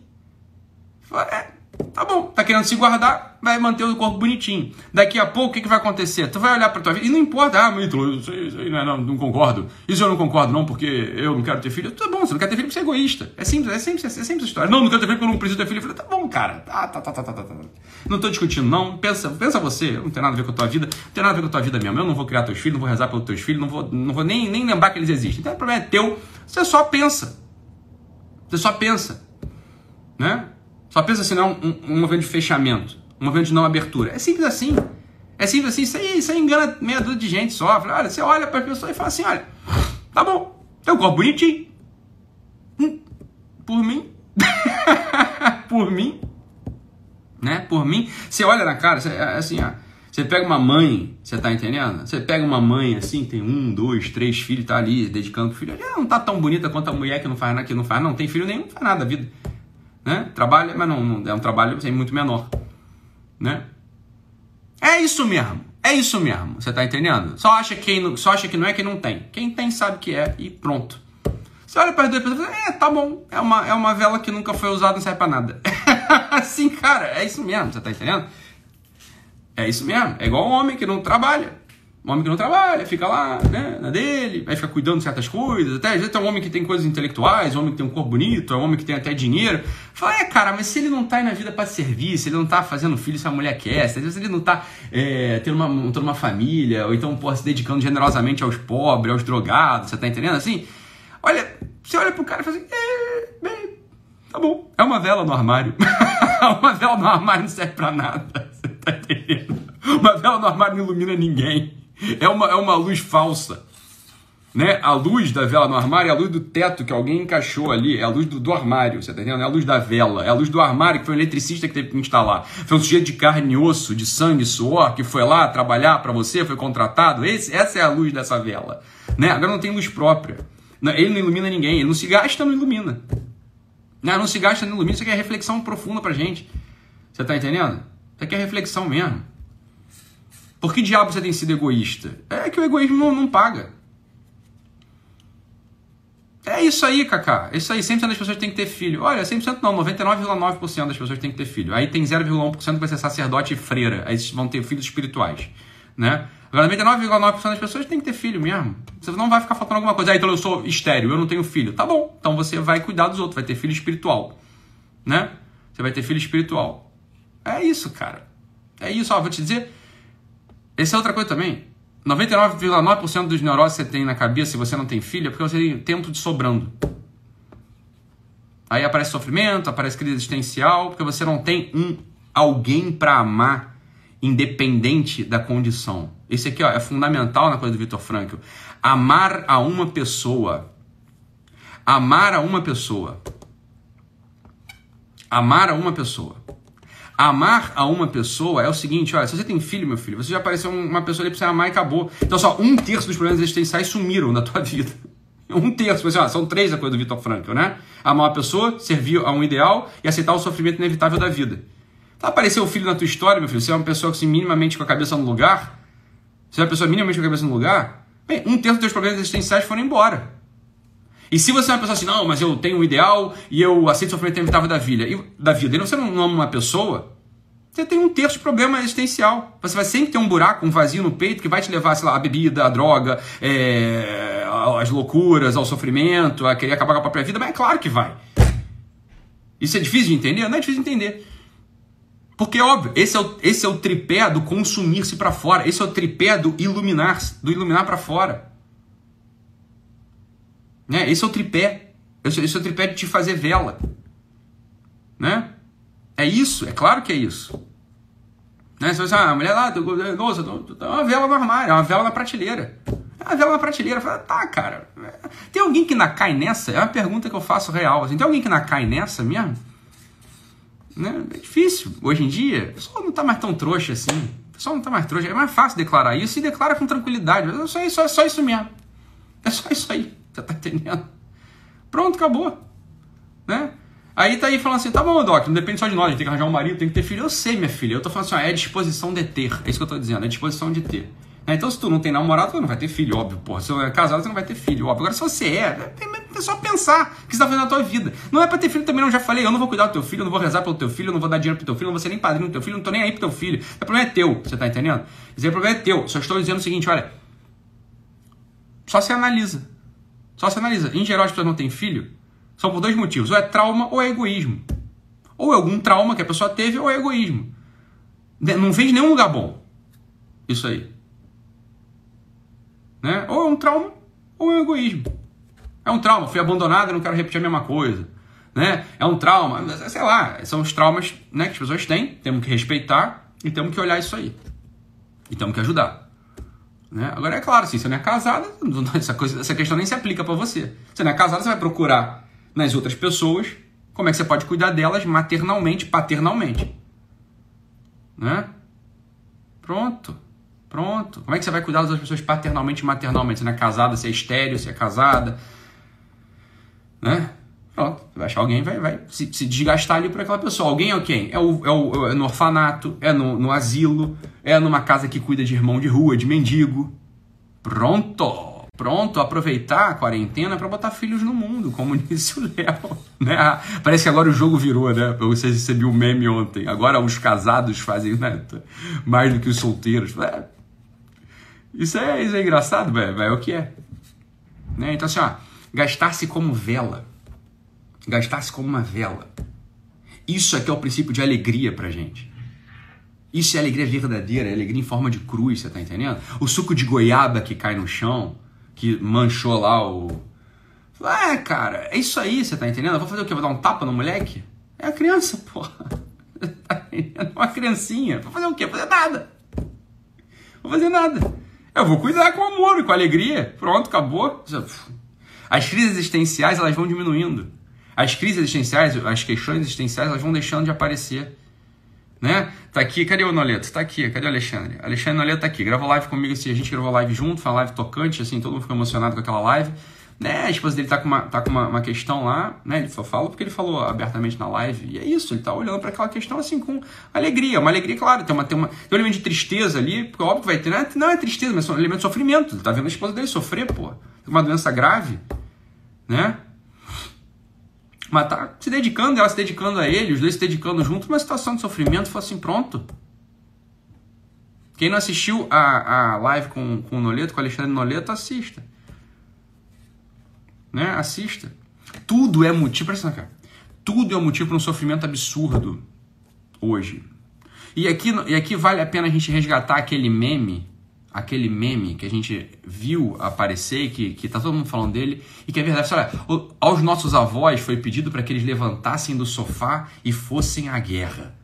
É, Tá bom, tá querendo se guardar, vai manter o corpo bonitinho. Daqui a pouco, o que, que vai acontecer? Tu vai olhar pra tua vida e não importa, ah, Mito, isso não, não, não, concordo. Isso eu não concordo, não, porque eu não quero ter filho. Tá bom, você não quer ter filho porque você é egoísta. É simples, é simples, é simples a história. Não, não quero ter filho porque eu não preciso ter filho. Eu falei, tá bom, cara. Tá, tá, tá, tá, tá, tá. Não tô discutindo, não. Pensa, pensa você, não tem nada a ver com a tua vida, não tem nada a ver com a tua vida mesmo. Eu não vou criar teus filhos, não vou rezar pelos teus filhos, não vou, não vou nem, nem lembrar que eles existem. Então o problema é teu. Você só pensa. Você só pensa. Né? Só pensa assim, não, um, um movimento de fechamento, um movimento de não abertura. É simples assim. É simples assim. Isso aí, isso aí engana meia dúzia de gente só. Olha, você olha para a pessoa e fala assim: olha, tá bom, um corpo bonitinho. Hum, por mim. por mim. Né? Por mim. Você olha na cara, você, é assim, ó. Você pega uma mãe, você tá entendendo? Você pega uma mãe assim, tem um, dois, três filhos, tá ali dedicando pro filho. Ela não tá tão bonita quanto a mulher que não faz nada, que não faz, não tem filho nenhum, não faz nada da vida. Né? Trabalha, mas não, não é um trabalho assim, muito menor, né? É isso mesmo. É isso mesmo. Você tá entendendo? Só acha que só acha que não é quem não tem. Quem tem sabe que é e pronto. Você olha para as duas pessoas e fala, é, tá bom. É uma, é uma vela que nunca foi usada, não serve pra nada. assim, cara, é isso mesmo, você tá entendendo? É isso mesmo. É igual um homem que não trabalha. Um homem que não trabalha, fica lá, né, na dele, vai ficar cuidando de certas coisas. Até às vezes tem um homem que tem coisas intelectuais, um homem que tem um corpo bonito, é um homem que tem até dinheiro. Fala, é, cara, mas se ele não tá aí na vida para servir, se ele não tá fazendo filho se a mulher quer, se ele não tá é, tendo, uma, tendo uma família, ou então pô, se dedicando generosamente aos pobres, aos drogados, você tá entendendo assim? Olha, você olha pro cara e fala assim, é, bem, tá bom. É uma vela no armário. uma vela no armário não serve pra nada. Você tá entendendo? Uma vela no armário não ilumina ninguém. É uma, é uma luz falsa. Né? A luz da vela no armário é a luz do teto que alguém encaixou ali, é a luz do, do armário, você tá entendendo? É a luz da vela, é a luz do armário que foi um eletricista que teve que instalar. Foi um sujeito de carne e osso, de sangue e suor, que foi lá trabalhar para você, foi contratado. Esse, essa é a luz dessa vela. Né? Agora não tem luz própria. Ele não ilumina ninguém, ele não se gasta, não ilumina. Não, não se gasta, não ilumina. Isso aqui é reflexão profunda pra gente. Você tá entendendo? Isso aqui é reflexão mesmo. Por que diabo você tem sido egoísta? É que o egoísmo não, não paga. É isso aí, Kaká. É isso aí. 100% das pessoas têm que ter filho. Olha, 100% não. 99,9% das pessoas têm que ter filho. Aí tem 0,1% que vai ser sacerdote e freira. Aí vão ter filhos espirituais. Né? Agora, 99,9% das pessoas têm que ter filho mesmo. Você não vai ficar faltando alguma coisa. Ah, então eu sou estéreo, eu não tenho filho. Tá bom. Então você vai cuidar dos outros. Vai ter filho espiritual. Né? Você vai ter filho espiritual. É isso, cara. É isso. Ó, vou te dizer essa é outra coisa também. 99,9% dos neuroses que você tem na cabeça se você não tem filho é porque você tem tempo de sobrando. Aí aparece sofrimento, aparece crise existencial, porque você não tem um alguém para amar independente da condição. Esse aqui ó, é fundamental na coisa do Vitor Frankl. Amar a uma pessoa. Amar a uma pessoa. Amar a uma pessoa. Amar a uma pessoa é o seguinte, olha, se você tem filho, meu filho, você já apareceu uma pessoa ali pra você amar e acabou. Então só um terço dos problemas existenciais sumiram da tua vida. Um terço, você, ó, são três a coisa do Vitor Frankl, né? Amar uma pessoa, servir a um ideal e aceitar o sofrimento inevitável da vida. Então apareceu o filho na tua história, meu filho, você é uma pessoa assim, minimamente com a cabeça no lugar, você é uma pessoa minimamente com a cabeça no lugar, bem, um terço dos teus problemas existenciais foram embora. E se você é uma pessoa assim, não, mas eu tenho um ideal e eu aceito sofrimento inevitável da vida, e, da vida, e você não ama uma pessoa, você tem um terço de problema existencial. Você vai sempre ter um buraco, um vazio no peito que vai te levar, sei lá, a bebida, a droga, é, as loucuras, ao sofrimento, a querer acabar com a própria vida, mas é claro que vai. Isso é difícil de entender? Não é difícil de entender. Porque, óbvio, esse é o, esse é o tripé do consumir-se para fora. Esse é o tripé do iluminar, do iluminar para fora. Né? Esse é o tripé. Esse, é o tripé de te fazer vela. Né? É isso, é claro que é isso. Né? Você, ah, a mulher lá, nossa, é uma vela no armário, é uma vela na prateleira. É uma vela na prateleira. Fala, tá, cara. Tem alguém que na cai nessa? É uma pergunta que eu faço real. Assim, tem alguém que na cai nessa mesmo? Né? É difícil. Hoje em dia, o pessoal não tá mais tão trouxa assim. O pessoal não tá mais trouxa. É mais fácil declarar isso e declara com tranquilidade. É só, só, só isso mesmo. É só isso aí. Você tá entendendo? Pronto, acabou. Né? Aí tá aí falando assim, tá bom, Doc, não depende só de nós, a gente tem que arranjar um marido, tem que ter filho. Eu sei, minha filha. Eu tô falando assim, ó, é disposição de ter. É isso que eu tô dizendo, é disposição de ter. Né? Então, se tu não tem namorado, tu não vai ter filho, óbvio, porra. Se você é casado, você não vai ter filho, óbvio. Agora, se você é, é só pensar o que você tá fazendo na tua vida. Não é pra ter filho também, não. Já falei, eu não vou cuidar do teu filho, eu não vou rezar pelo teu filho, eu não vou dar dinheiro pro teu filho, eu não vou ser nem padrinho do teu filho, eu não tô nem aí pro teu filho. O problema é teu, você tá entendendo? Esse problema é teu. Só estou dizendo o seguinte, olha. Só se analisa. Só se analisa. Em geral, as pessoas não têm filho são por dois motivos: ou é trauma ou é egoísmo. Ou é algum trauma que a pessoa teve ou é egoísmo. Não vem de nenhum lugar bom. Isso aí. Né? Ou é um trauma ou é um egoísmo. É um trauma, fui abandonado e não quero repetir a mesma coisa. Né? É um trauma, sei lá, são os traumas né, que as pessoas têm, temos que respeitar e temos que olhar isso aí. E temos que ajudar. Né? Agora, é claro, se você não é casado, essa, coisa, essa questão nem se aplica para você. Você não é casado, você vai procurar nas outras pessoas como é que você pode cuidar delas maternalmente, paternalmente. Né? Pronto. Pronto. Como é que você vai cuidar das pessoas paternalmente e maternalmente? Você não é casada, você é estéreo, você é casada. Né? Pronto, vai achar alguém, vai, vai se, se, desgastar ali por aquela pessoa. Alguém é quem? É, o, é, o, é no orfanato, é no, no asilo, é numa casa que cuida de irmão de rua, de mendigo. Pronto! Pronto, aproveitar a quarentena para botar filhos no mundo, como disse o Léo. Né? Parece que agora o jogo virou, né? Você recebeu o um meme ontem. Agora os casados fazem né? mais do que os solteiros. É. Isso, é, isso é engraçado, velho. É o que é. Né? Então, assim, ó, gastar-se como vela gastasse como uma vela. Isso aqui é o princípio de alegria pra gente. Isso é alegria verdadeira, é alegria em forma de cruz, você tá entendendo? O suco de goiaba que cai no chão, que manchou lá o. É, cara, é isso aí, você tá entendendo? Eu vou fazer o quê? Vou dar um tapa no moleque? É a criança, porra. Tá Uma criancinha. Vou fazer o quê? Vou fazer nada. Vou fazer nada. Eu vou cuidar com amor e com alegria. Pronto, acabou. As crises existenciais, elas vão diminuindo as crises existenciais, as questões existenciais, elas vão deixando de aparecer. Né? Tá aqui, cadê o Noleto? Tá aqui, cadê o Alexandre? Alexandre Noleto tá aqui, gravou live comigo, assim, a gente gravou live junto, foi uma live tocante, assim, todo mundo ficou emocionado com aquela live. Né? A esposa dele tá com, uma, tá com uma, uma questão lá, né? Ele só fala porque ele falou abertamente na live, e é isso, ele tá olhando para aquela questão assim com alegria, uma alegria, claro, tem, uma, tem, uma, tem um elemento de tristeza ali, porque óbvio que vai ter, não é, não é tristeza, mas é um elemento de sofrimento, ele tá vendo a esposa dele sofrer, pô, uma doença grave, né? Mas tá se dedicando, ela se dedicando a ele, os dois se dedicando juntos, uma situação de sofrimento, foi assim, pronto. Quem não assistiu a, a live com, com o Noleto, com o Alexandre Noleto, assista. Né? Assista. Tudo é motivo, presta cá. Tudo é motivo para um sofrimento absurdo hoje. E aqui, e aqui vale a pena a gente resgatar aquele meme aquele meme que a gente viu aparecer que, que tá todo mundo falando dele e que é verdade. Olha, aos nossos avós foi pedido para que eles levantassem do sofá e fossem à guerra.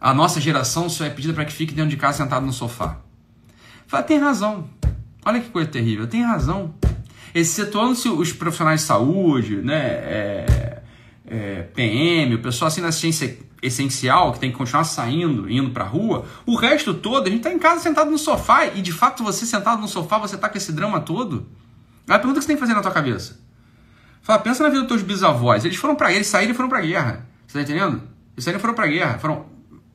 A nossa geração só é pedida para que fique dentro de casa sentado no sofá. Fala, tem razão. Olha que coisa terrível. Tem razão. Excetuando-se os profissionais de saúde, né, é, é, PM, o pessoal assim da assistência essencial, que tem que continuar saindo, indo pra rua, o resto todo, a gente tá em casa sentado no sofá e de fato você sentado no sofá, você tá com esse drama todo. A pergunta que você tem que fazer na tua cabeça. Fala, pensa na vida dos teus bisavós. Eles foram para eles saíram e foram pra guerra. Você tá entendendo? Eles saíram e foram pra guerra, foram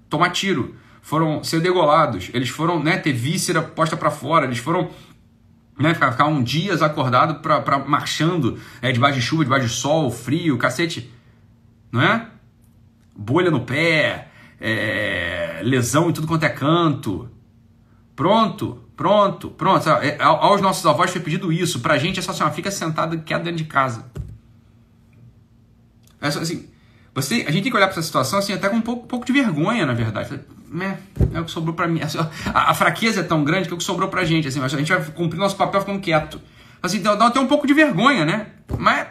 tomar tiro, foram ser degolados, eles foram, né, ter víscera posta para fora, eles foram né, ficar, ficar um dias acordado pra marchando é, debaixo de chuva, debaixo de sol, frio, cacete. Não é? Bolha no pé, é, lesão em tudo quanto é canto. Pronto, pronto, pronto. É, aos nossos avós foi pedido isso. Pra gente é só assim, ó, fica sentado quieto dentro de casa. É só assim, você, a gente tem que olhar para essa situação assim, até com um pouco, um pouco de vergonha, na verdade. É, é o que sobrou para mim. Assim, a, a, fraqueza é tão grande que é o que sobrou pra gente. Assim, a gente vai cumprir nosso papel ficando quieto. Assim, dá, dá até um pouco de vergonha, né? Mas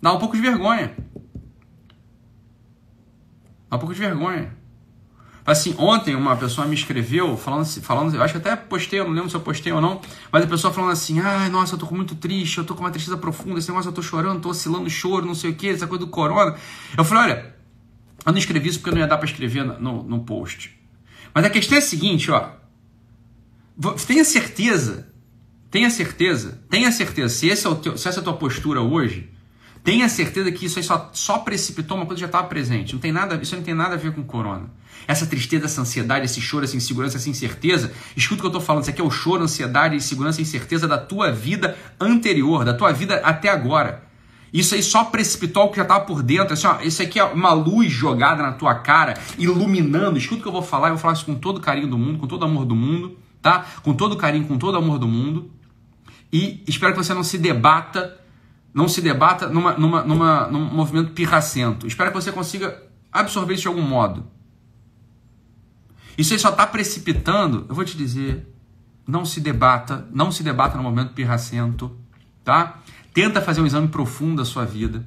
dá um pouco de vergonha. Dá um pouco de vergonha. Assim, ontem uma pessoa me escreveu falando, falando, eu acho que até postei, eu não lembro se eu postei ou não, mas a pessoa falando assim, ai, nossa, eu tô muito triste, eu tô com uma tristeza profunda, esse negócio eu tô chorando, tô oscilando choro, não sei o que, essa coisa do corona. Eu falei, olha, eu não escrevi isso porque não ia dar para escrever no, no post. Mas a questão é a seguinte, ó, tenha certeza, tenha certeza, tenha certeza, se, esse é o teu, se essa é a tua postura hoje, Tenha certeza que isso aí só, só precipitou uma coisa que já estava presente. Não tem nada, isso não tem nada a ver com corona. Essa tristeza, essa ansiedade, esse choro, essa insegurança, essa incerteza. Escuta o que eu estou falando. Isso aqui é o choro, ansiedade, insegurança incerteza da tua vida anterior, da tua vida até agora. Isso aí só precipitou o que já estava por dentro. Assim, ó, isso aqui é uma luz jogada na tua cara, iluminando. Escuta o que eu vou falar. Eu vou falar isso com todo carinho do mundo, com todo amor do mundo, tá? Com todo carinho, com todo amor do mundo. E espero que você não se debata não se debata numa, numa, numa, num movimento pirracento. Espero que você consiga absorver isso de algum modo. Isso aí só está precipitando, eu vou te dizer, não se debata, não se debata no movimento pirracento, tá? Tenta fazer um exame profundo da sua vida.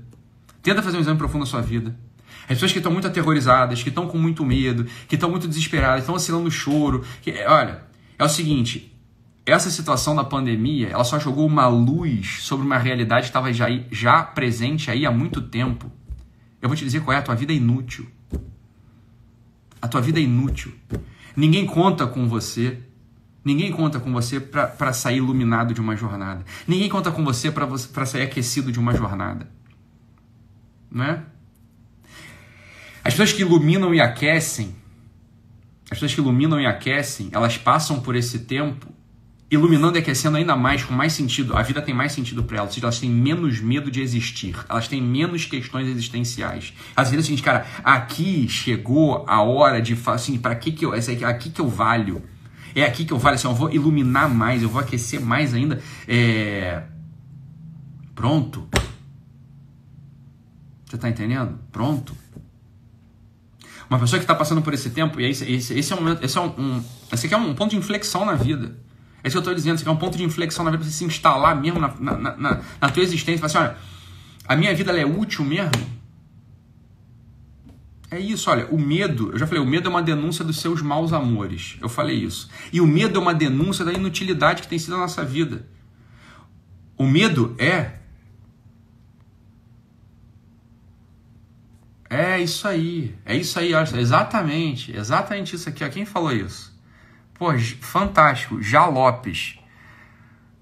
Tenta fazer um exame profundo da sua vida. As pessoas que estão muito aterrorizadas, que estão com muito medo, que estão muito desesperadas, estão oscilando no choro. Que, olha, é o seguinte, essa situação da pandemia, ela só jogou uma luz sobre uma realidade que estava já, já presente aí há muito tempo. Eu vou te dizer qual é, a tua vida é inútil. A tua vida é inútil. Ninguém conta com você. Ninguém conta com você para sair iluminado de uma jornada. Ninguém conta com você para sair aquecido de uma jornada. né? As pessoas que iluminam e aquecem, as pessoas que iluminam e aquecem, elas passam por esse tempo iluminando e aquecendo ainda mais, com mais sentido. A vida tem mais sentido para elas, elas têm menos medo de existir, elas têm menos questões existenciais. Elas dizem o seguinte, cara, aqui chegou a hora de assim, para que que eu, aqui que eu valho. É aqui que eu valho, assim, eu vou iluminar mais, eu vou aquecer mais ainda. É... Pronto. Você tá entendendo? Pronto. Uma pessoa que está passando por esse tempo, e esse, esse, esse é um momento, esse é um, um, esse aqui é um ponto de inflexão na vida. É isso que eu estou dizendo, isso é um ponto de inflexão na vida, para você se instalar mesmo na, na, na, na tua existência. Assim, olha, a minha vida é útil mesmo? É isso, olha, o medo, eu já falei, o medo é uma denúncia dos seus maus amores. Eu falei isso. E o medo é uma denúncia da inutilidade que tem sido a nossa vida. O medo é É isso aí. É isso aí. Exatamente. Exatamente isso aqui. Quem falou isso? Pô, fantástico. Já Lopes.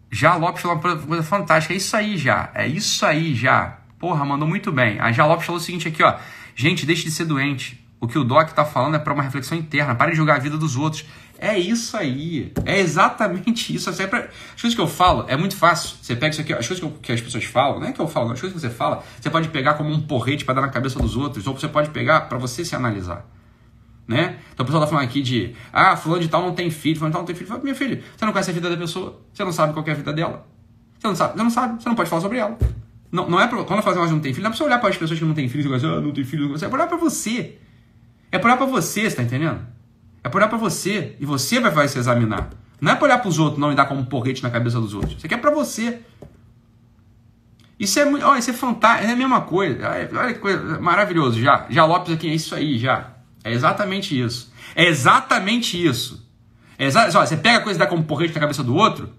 Já Lopes falou uma coisa fantástica. É isso aí já. É isso aí já. Porra, mandou muito bem. A Já Lopes falou o seguinte aqui, ó. Gente, deixe de ser doente. O que o Doc tá falando é para uma reflexão interna. Pare de julgar a vida dos outros. É isso aí. É exatamente isso. É. As coisas que eu falo é muito fácil. Você pega isso aqui, as coisas que as pessoas falam, não é que eu falo, não, as coisas que você fala, você pode pegar como um porrete para dar na cabeça dos outros, ou você pode pegar para você se analisar. Né? Então o pessoal tá falando aqui de, ah, fulano de tal não tem filho, fulano de tal não tem filho. Fala, minha filha, você não conhece a vida da pessoa, você não sabe qual é a vida dela. Você não sabe, você não sabe, você não pode falar sobre ela. Não, não é pra, quando falo assim, não tem filho, não é pra você olhar para as pessoas que não têm filho e dizer, ah, não tem filho, é pra olhar para você. É pra olhar para você, você tá entendendo? É por olhar para você. E você vai, vai se examinar. Não é por olhar para os outros não e dar como um porrete na cabeça dos outros. Isso aqui é para você. Isso é muito. Olha, isso é fantástico. É a mesma coisa. Olha que coisa maravilhoso. Já, já Lopes aqui, é isso aí, já. É exatamente isso. É exatamente isso. É exa... Você pega a coisa e dá como porrete na cabeça do outro.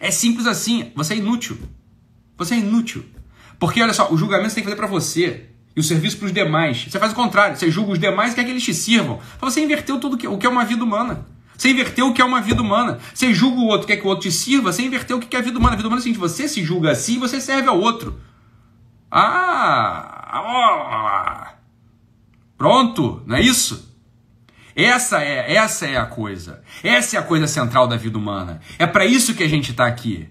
É simples assim. Você é inútil. Você é inútil. Porque, olha só, o julgamento você tem que fazer para você e o serviço para os demais. Você faz o contrário, você julga os demais e quer que eles te sirvam. Então você inverteu tudo o que é uma vida humana. Você inverteu o que é uma vida humana. Você julga o outro, quer que o outro te sirva, você inverteu o que é a vida humana. A vida humana é o seguinte: você se julga assim você serve ao outro. Ah! Pronto, não é isso? Essa é, essa é a coisa. Essa é a coisa central da vida humana. É para isso que a gente está aqui.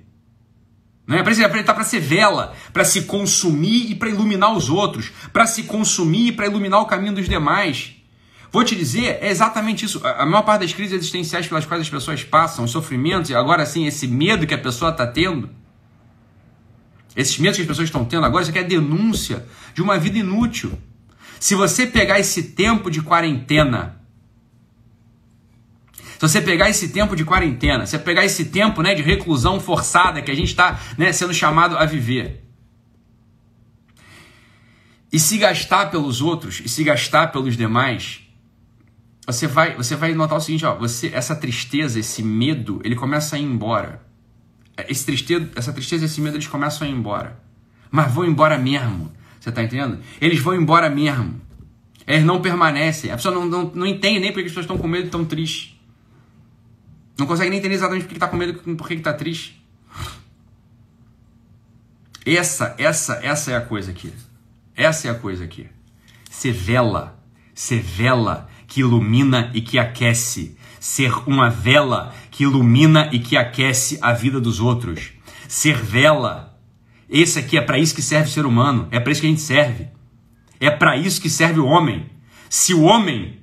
Não é? Para estar para ser vela, para se consumir e para iluminar os outros, para se consumir e para iluminar o caminho dos demais. Vou te dizer, é exatamente isso. A maior parte das crises existenciais pelas quais as pessoas passam, os sofrimentos, e agora sim, esse medo que a pessoa está tendo, esses medos que as pessoas estão tendo agora, isso aqui é denúncia de uma vida inútil. Se você pegar esse tempo de quarentena se você pegar esse tempo de quarentena, se você pegar esse tempo né, de reclusão forçada que a gente está né, sendo chamado a viver, e se gastar pelos outros, e se gastar pelos demais, você vai, você vai notar o seguinte, ó, você, essa tristeza, esse medo, ele começa a ir embora. Esse tristeza, essa tristeza, esse medo, eles começam a ir embora. Mas vão embora mesmo. Você está entendendo? Eles vão embora mesmo. Eles não permanecem. A pessoa não, não, não entende nem porque as pessoas estão com medo e estão tristes. Não consegue nem entender exatamente por que está com medo e por que está triste. Essa, essa, essa é a coisa aqui. Essa é a coisa aqui. Ser vela, ser vela que ilumina e que aquece. Ser uma vela que ilumina e que aquece a vida dos outros. Ser vela. Esse aqui é para isso que serve o ser humano. É para isso que a gente serve. É para isso que serve o homem. Se o homem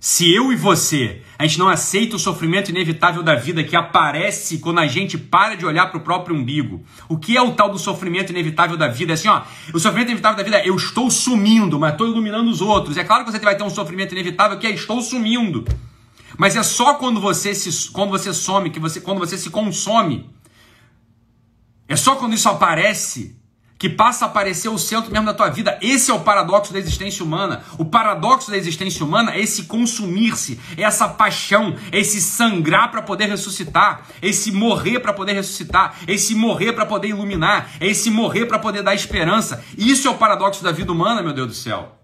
se eu e você, a gente não aceita o sofrimento inevitável da vida que aparece quando a gente para de olhar para o próprio umbigo. O que é o tal do sofrimento inevitável da vida? É assim, ó, o sofrimento inevitável da vida é eu estou sumindo, mas estou iluminando os outros. É claro que você vai ter um sofrimento inevitável que é estou sumindo. Mas é só quando você se quando você some, que você quando você se consome. É só quando isso aparece que passa a aparecer o centro mesmo da tua vida. Esse é o paradoxo da existência humana. O paradoxo da existência humana é esse consumir-se, é essa paixão, é esse sangrar para poder ressuscitar, é esse morrer para poder ressuscitar, é esse morrer para poder iluminar, é esse morrer para poder dar esperança. Isso é o paradoxo da vida humana, meu Deus do céu.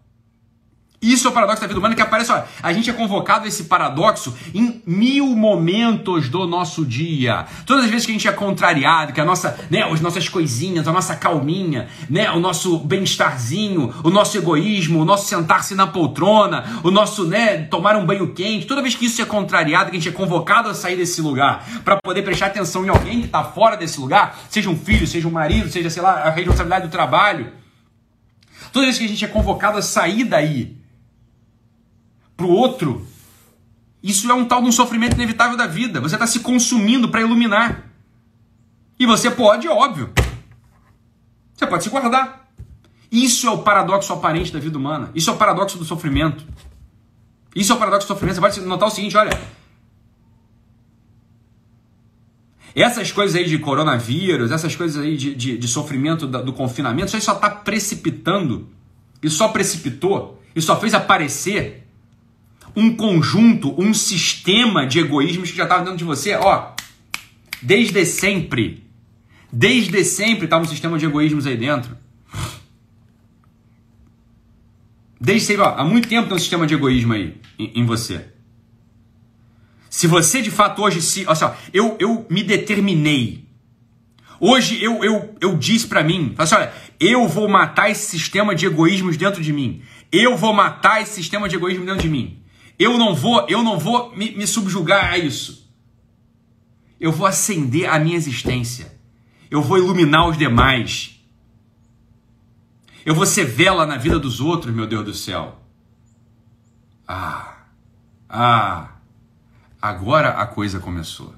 Isso é o paradoxo da vida humana que aparece, olha, a gente é convocado a esse paradoxo em mil momentos do nosso dia. Todas as vezes que a gente é contrariado, que a nossa, né, as nossas coisinhas, a nossa calminha, né, o nosso bem-estarzinho, o nosso egoísmo, o nosso sentar-se na poltrona, o nosso, né, tomar um banho quente, toda vez que isso é contrariado, que a gente é convocado a sair desse lugar para poder prestar atenção em alguém que está fora desse lugar, seja um filho, seja um marido, seja, sei lá, a responsabilidade do trabalho. Toda vez que a gente é convocado a sair daí, para o outro, isso é um tal de um sofrimento inevitável da vida. Você está se consumindo para iluminar. E você pode, óbvio. Você pode se guardar. Isso é o paradoxo aparente da vida humana. Isso é o paradoxo do sofrimento. Isso é o paradoxo do sofrimento. Você pode notar o seguinte: olha. Essas coisas aí de coronavírus, essas coisas aí de, de, de sofrimento do, confinamento, isso aí só está precipitando. Isso só precipitou. Isso só fez aparecer um conjunto, um sistema de egoísmos que já estava dentro de você, ó, desde sempre. Desde sempre estava um sistema de egoísmos aí dentro. Desde sempre, ó, há muito tempo tem um sistema de egoísmo aí em, em você. Se você de fato hoje se, olha só, eu, eu me determinei. Hoje eu, eu, eu disse para mim, assim, olha, eu vou matar esse sistema de egoísmos dentro de mim. Eu vou matar esse sistema de egoísmo dentro de mim. Eu não vou, eu não vou me, me subjugar a isso. Eu vou acender a minha existência. Eu vou iluminar os demais. Eu vou ser vela na vida dos outros, meu Deus do céu. Ah, ah, agora a coisa começou.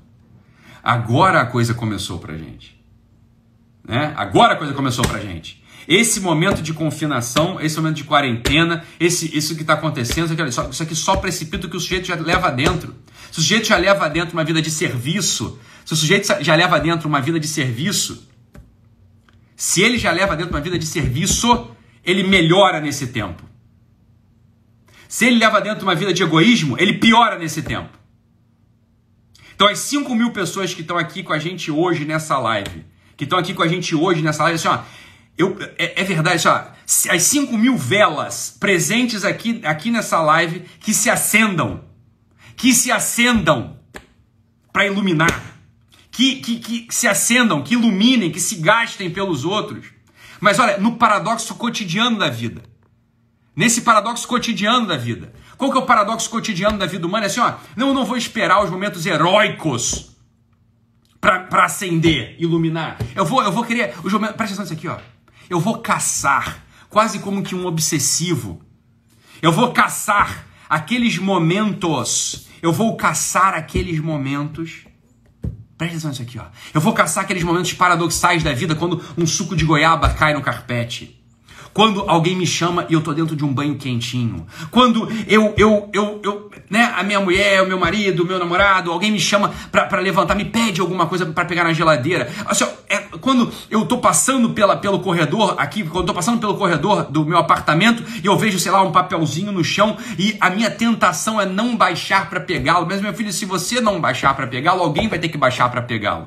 Agora a coisa começou pra gente. Né? Agora a coisa começou pra gente. Esse momento de confinação, esse momento de quarentena, esse, isso que está acontecendo, isso aqui, só precipita o que o sujeito já leva dentro. Se o sujeito já leva dentro uma vida de serviço, se o sujeito já leva dentro uma vida de serviço, se ele já leva dentro uma vida de serviço, ele melhora nesse tempo. Se ele leva dentro uma vida de egoísmo, ele piora nesse tempo. Então, as 5 mil pessoas que estão aqui com a gente hoje nessa live, que estão aqui com a gente hoje nessa live, assim, ó, eu, é, é verdade, ó, as 5 mil velas presentes aqui, aqui nessa live que se acendam, que se acendam para iluminar, que, que, que se acendam, que iluminem, que se gastem pelos outros. Mas olha, no paradoxo cotidiano da vida, nesse paradoxo cotidiano da vida, qual que é o paradoxo cotidiano da vida humana? É assim, ó, não, não vou esperar os momentos heróicos para acender, iluminar. Eu vou, eu vou querer os momentos. Presta atenção nisso aqui, ó. Eu vou caçar, quase como que um obsessivo. Eu vou caçar aqueles momentos. Eu vou caçar aqueles momentos. Presta atenção nisso aqui, ó. Eu vou caçar aqueles momentos paradoxais da vida quando um suco de goiaba cai no carpete. Quando alguém me chama e eu tô dentro de um banho quentinho. Quando eu, eu, eu, eu né, a minha mulher, o meu marido, o meu namorado, alguém me chama para levantar, me pede alguma coisa para pegar na geladeira. Assim, é, quando eu tô passando pela, pelo corredor aqui, quando eu tô passando pelo corredor do meu apartamento e eu vejo, sei lá, um papelzinho no chão e a minha tentação é não baixar para pegá-lo. Mas meu filho, se você não baixar para pegá-lo, alguém vai ter que baixar para pegá-lo.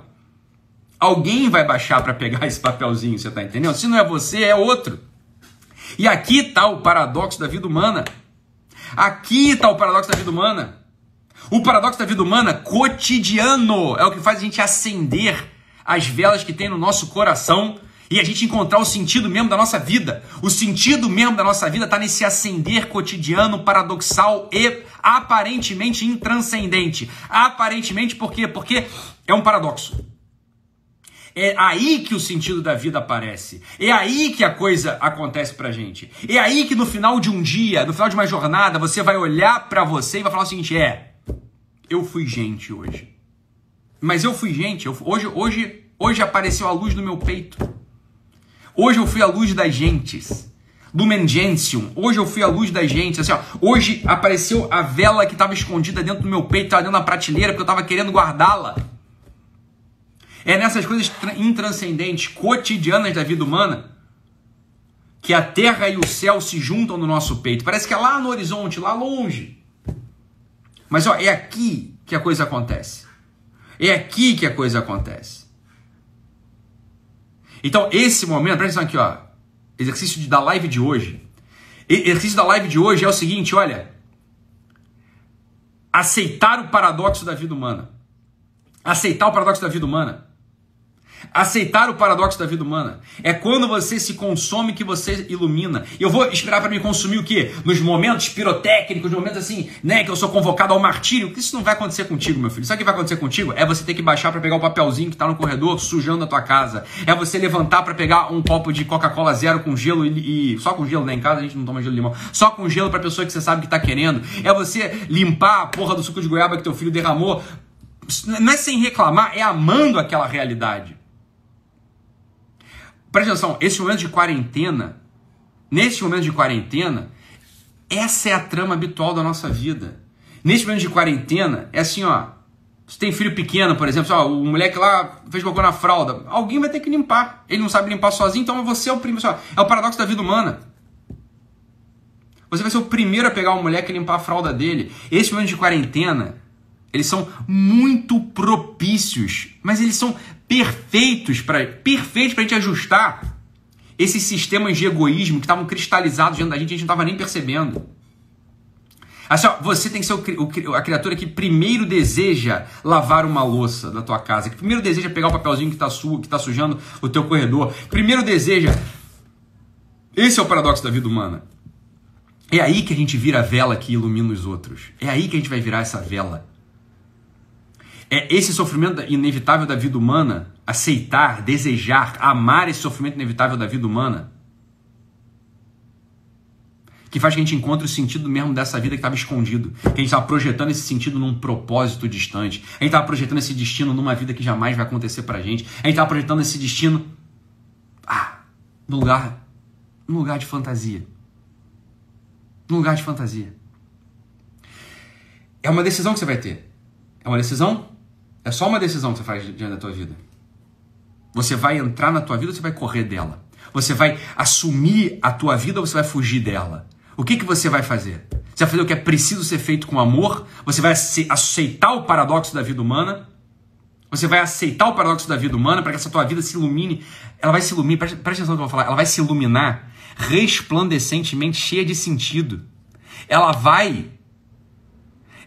Alguém vai baixar para pegar esse papelzinho, você tá entendendo? Se não é você, é outro. E aqui está o paradoxo da vida humana. Aqui está o paradoxo da vida humana. O paradoxo da vida humana cotidiano é o que faz a gente acender as velas que tem no nosso coração e a gente encontrar o sentido mesmo da nossa vida. O sentido mesmo da nossa vida está nesse acender cotidiano, paradoxal e aparentemente intranscendente. Aparentemente por quê? Porque é um paradoxo. É aí que o sentido da vida aparece. É aí que a coisa acontece pra gente. É aí que no final de um dia, no final de uma jornada, você vai olhar para você e vai falar o seguinte: é, eu fui gente hoje. Mas eu fui gente, eu, hoje, hoje, hoje apareceu a luz no meu peito. Hoje eu fui a luz das gentes. Lumen Gentium. Hoje eu fui a luz das gentes. Assim, ó, hoje apareceu a vela que estava escondida dentro do meu peito, estava dentro da prateleira, porque eu estava querendo guardá-la. É nessas coisas intranscendentes, cotidianas da vida humana, que a terra e o céu se juntam no nosso peito. Parece que é lá no horizonte, lá longe. Mas ó, é aqui que a coisa acontece. É aqui que a coisa acontece. Então, esse momento, presta atenção aqui, ó. Exercício da live de hoje. exercício da live de hoje é o seguinte, olha. Aceitar o paradoxo da vida humana. Aceitar o paradoxo da vida humana. Aceitar o paradoxo da vida humana é quando você se consome que você ilumina. Eu vou esperar para me consumir o quê? Nos momentos pirotécnicos, nos momentos assim, né, que eu sou convocado ao martírio. Isso não vai acontecer contigo, meu filho. Sabe o que vai acontecer contigo? É você ter que baixar para pegar o papelzinho que tá no corredor sujando a tua casa. É você levantar para pegar um copo de Coca-Cola zero com gelo e, e, só com gelo, né, em casa a gente não toma gelo de limão. Só com gelo para pessoa que você sabe que tá querendo. É você limpar a porra do suco de goiaba que teu filho derramou. Não é sem reclamar, é amando aquela realidade. Presta atenção, esse momento de quarentena, nesse momento de quarentena, essa é a trama habitual da nossa vida. Nesse momento de quarentena, é assim, ó. Você tem filho pequeno, por exemplo, ó, o moleque lá fez cocô na fralda. Alguém vai ter que limpar. Ele não sabe limpar sozinho, então você é o primeiro. É o paradoxo da vida humana. Você vai ser o primeiro a pegar o moleque e limpar a fralda dele. Esse momento de quarentena, eles são muito propícios, mas eles são perfeitos para perfeitos a gente ajustar esses sistemas de egoísmo que estavam cristalizados dentro da gente, a gente não estava nem percebendo. Assim, ó, você tem que ser o, o, a criatura que primeiro deseja lavar uma louça da tua casa, que primeiro deseja pegar o papelzinho que está su, que tá sujando o teu corredor, primeiro deseja. Esse é o paradoxo da vida humana. É aí que a gente vira a vela que ilumina os outros. É aí que a gente vai virar essa vela. É esse sofrimento inevitável da vida humana, aceitar, desejar, amar esse sofrimento inevitável da vida humana, que faz que a gente encontre o sentido mesmo dessa vida que estava escondido. Que a gente estava projetando esse sentido num propósito distante. A gente estava projetando esse destino numa vida que jamais vai acontecer pra gente. A gente estava projetando esse destino ah, num lugar, num lugar de fantasia. Num lugar de fantasia. É uma decisão que você vai ter. É uma decisão é só uma decisão que você faz diante da tua vida. Você vai entrar na tua vida ou você vai correr dela? Você vai assumir a tua vida ou você vai fugir dela? O que, que você vai fazer? Você vai fazer o que é preciso ser feito com amor? Você vai aceitar o paradoxo da vida humana? Você vai aceitar o paradoxo da vida humana para que essa tua vida se ilumine? Ela vai se iluminar, presta, presta atenção no que eu vou falar, ela vai se iluminar resplandecentemente, cheia de sentido. Ela vai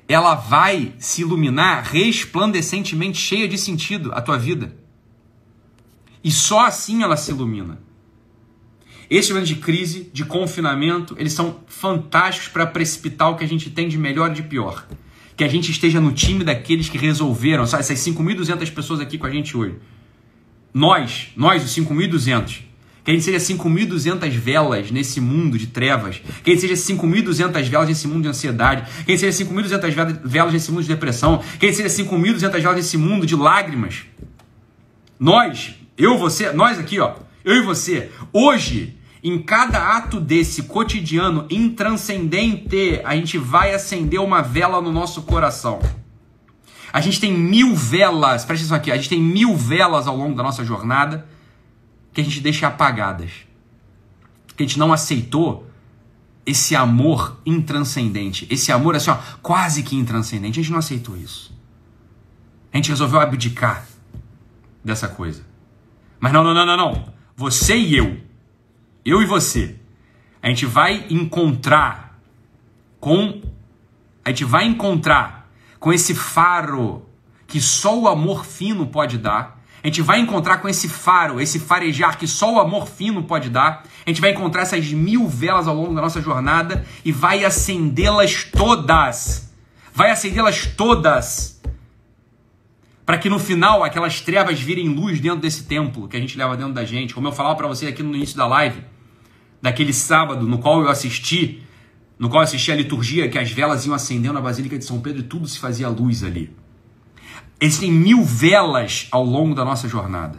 ela vai se iluminar resplandecentemente, cheia de sentido, a tua vida. E só assim ela se ilumina. Esse momento de crise, de confinamento, eles são fantásticos para precipitar o que a gente tem de melhor e de pior. Que a gente esteja no time daqueles que resolveram, sabe, essas 5.200 pessoas aqui com a gente hoje. Nós, nós, os 5.200, que a gente seja 5.200 velas nesse mundo de trevas. Que a gente seja 5.200 velas nesse mundo de ansiedade. Que a gente seja 5.200 velas nesse mundo de depressão. Que a gente seja 5.200 velas nesse mundo de lágrimas. Nós, eu, você, nós aqui, ó, eu e você, hoje, em cada ato desse cotidiano intranscendente, a gente vai acender uma vela no nosso coração. A gente tem mil velas, presta atenção aqui, a gente tem mil velas ao longo da nossa jornada que a gente deixa apagadas. Que a gente não aceitou esse amor intranscendente. Esse amor, assim, ó, quase que intranscendente. A gente não aceitou isso. A gente resolveu abdicar dessa coisa. Mas não, não, não, não, não. Você e eu. Eu e você. A gente vai encontrar com. A gente vai encontrar com esse faro que só o amor fino pode dar a gente vai encontrar com esse faro, esse farejar que só o amor fino pode dar. A gente vai encontrar essas mil velas ao longo da nossa jornada e vai acendê-las todas. Vai acendê-las todas. Para que no final aquelas trevas virem luz dentro desse templo que a gente leva dentro da gente. Como eu falava para você aqui no início da live, daquele sábado no qual eu assisti, no qual eu assisti a liturgia, que as velas iam acendendo na Basílica de São Pedro e tudo se fazia luz ali. Existem mil velas ao longo da nossa jornada.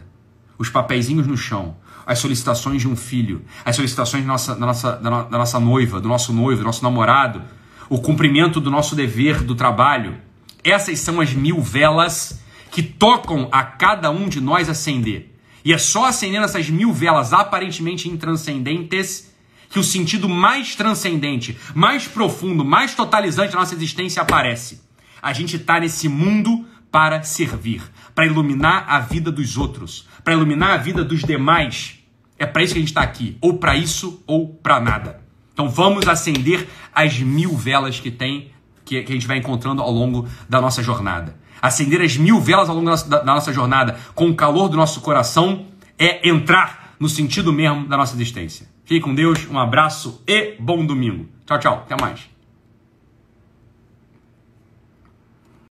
Os papeizinhos no chão, as solicitações de um filho, as solicitações da nossa, da nossa, da nossa noiva, do nosso noivo, do nosso namorado, o cumprimento do nosso dever do trabalho. Essas são as mil velas que tocam a cada um de nós acender. E é só acendendo essas mil velas aparentemente intranscendentes que o sentido mais transcendente, mais profundo, mais totalizante da nossa existência aparece. A gente está nesse mundo para servir, para iluminar a vida dos outros, para iluminar a vida dos demais. É para isso que a gente está aqui, ou para isso ou para nada. Então vamos acender as mil velas que tem, que, que a gente vai encontrando ao longo da nossa jornada. Acender as mil velas ao longo da da nossa jornada com o calor do nosso coração é entrar no sentido mesmo da nossa existência. Fique com Deus, um abraço e bom domingo. Tchau, tchau. Até mais.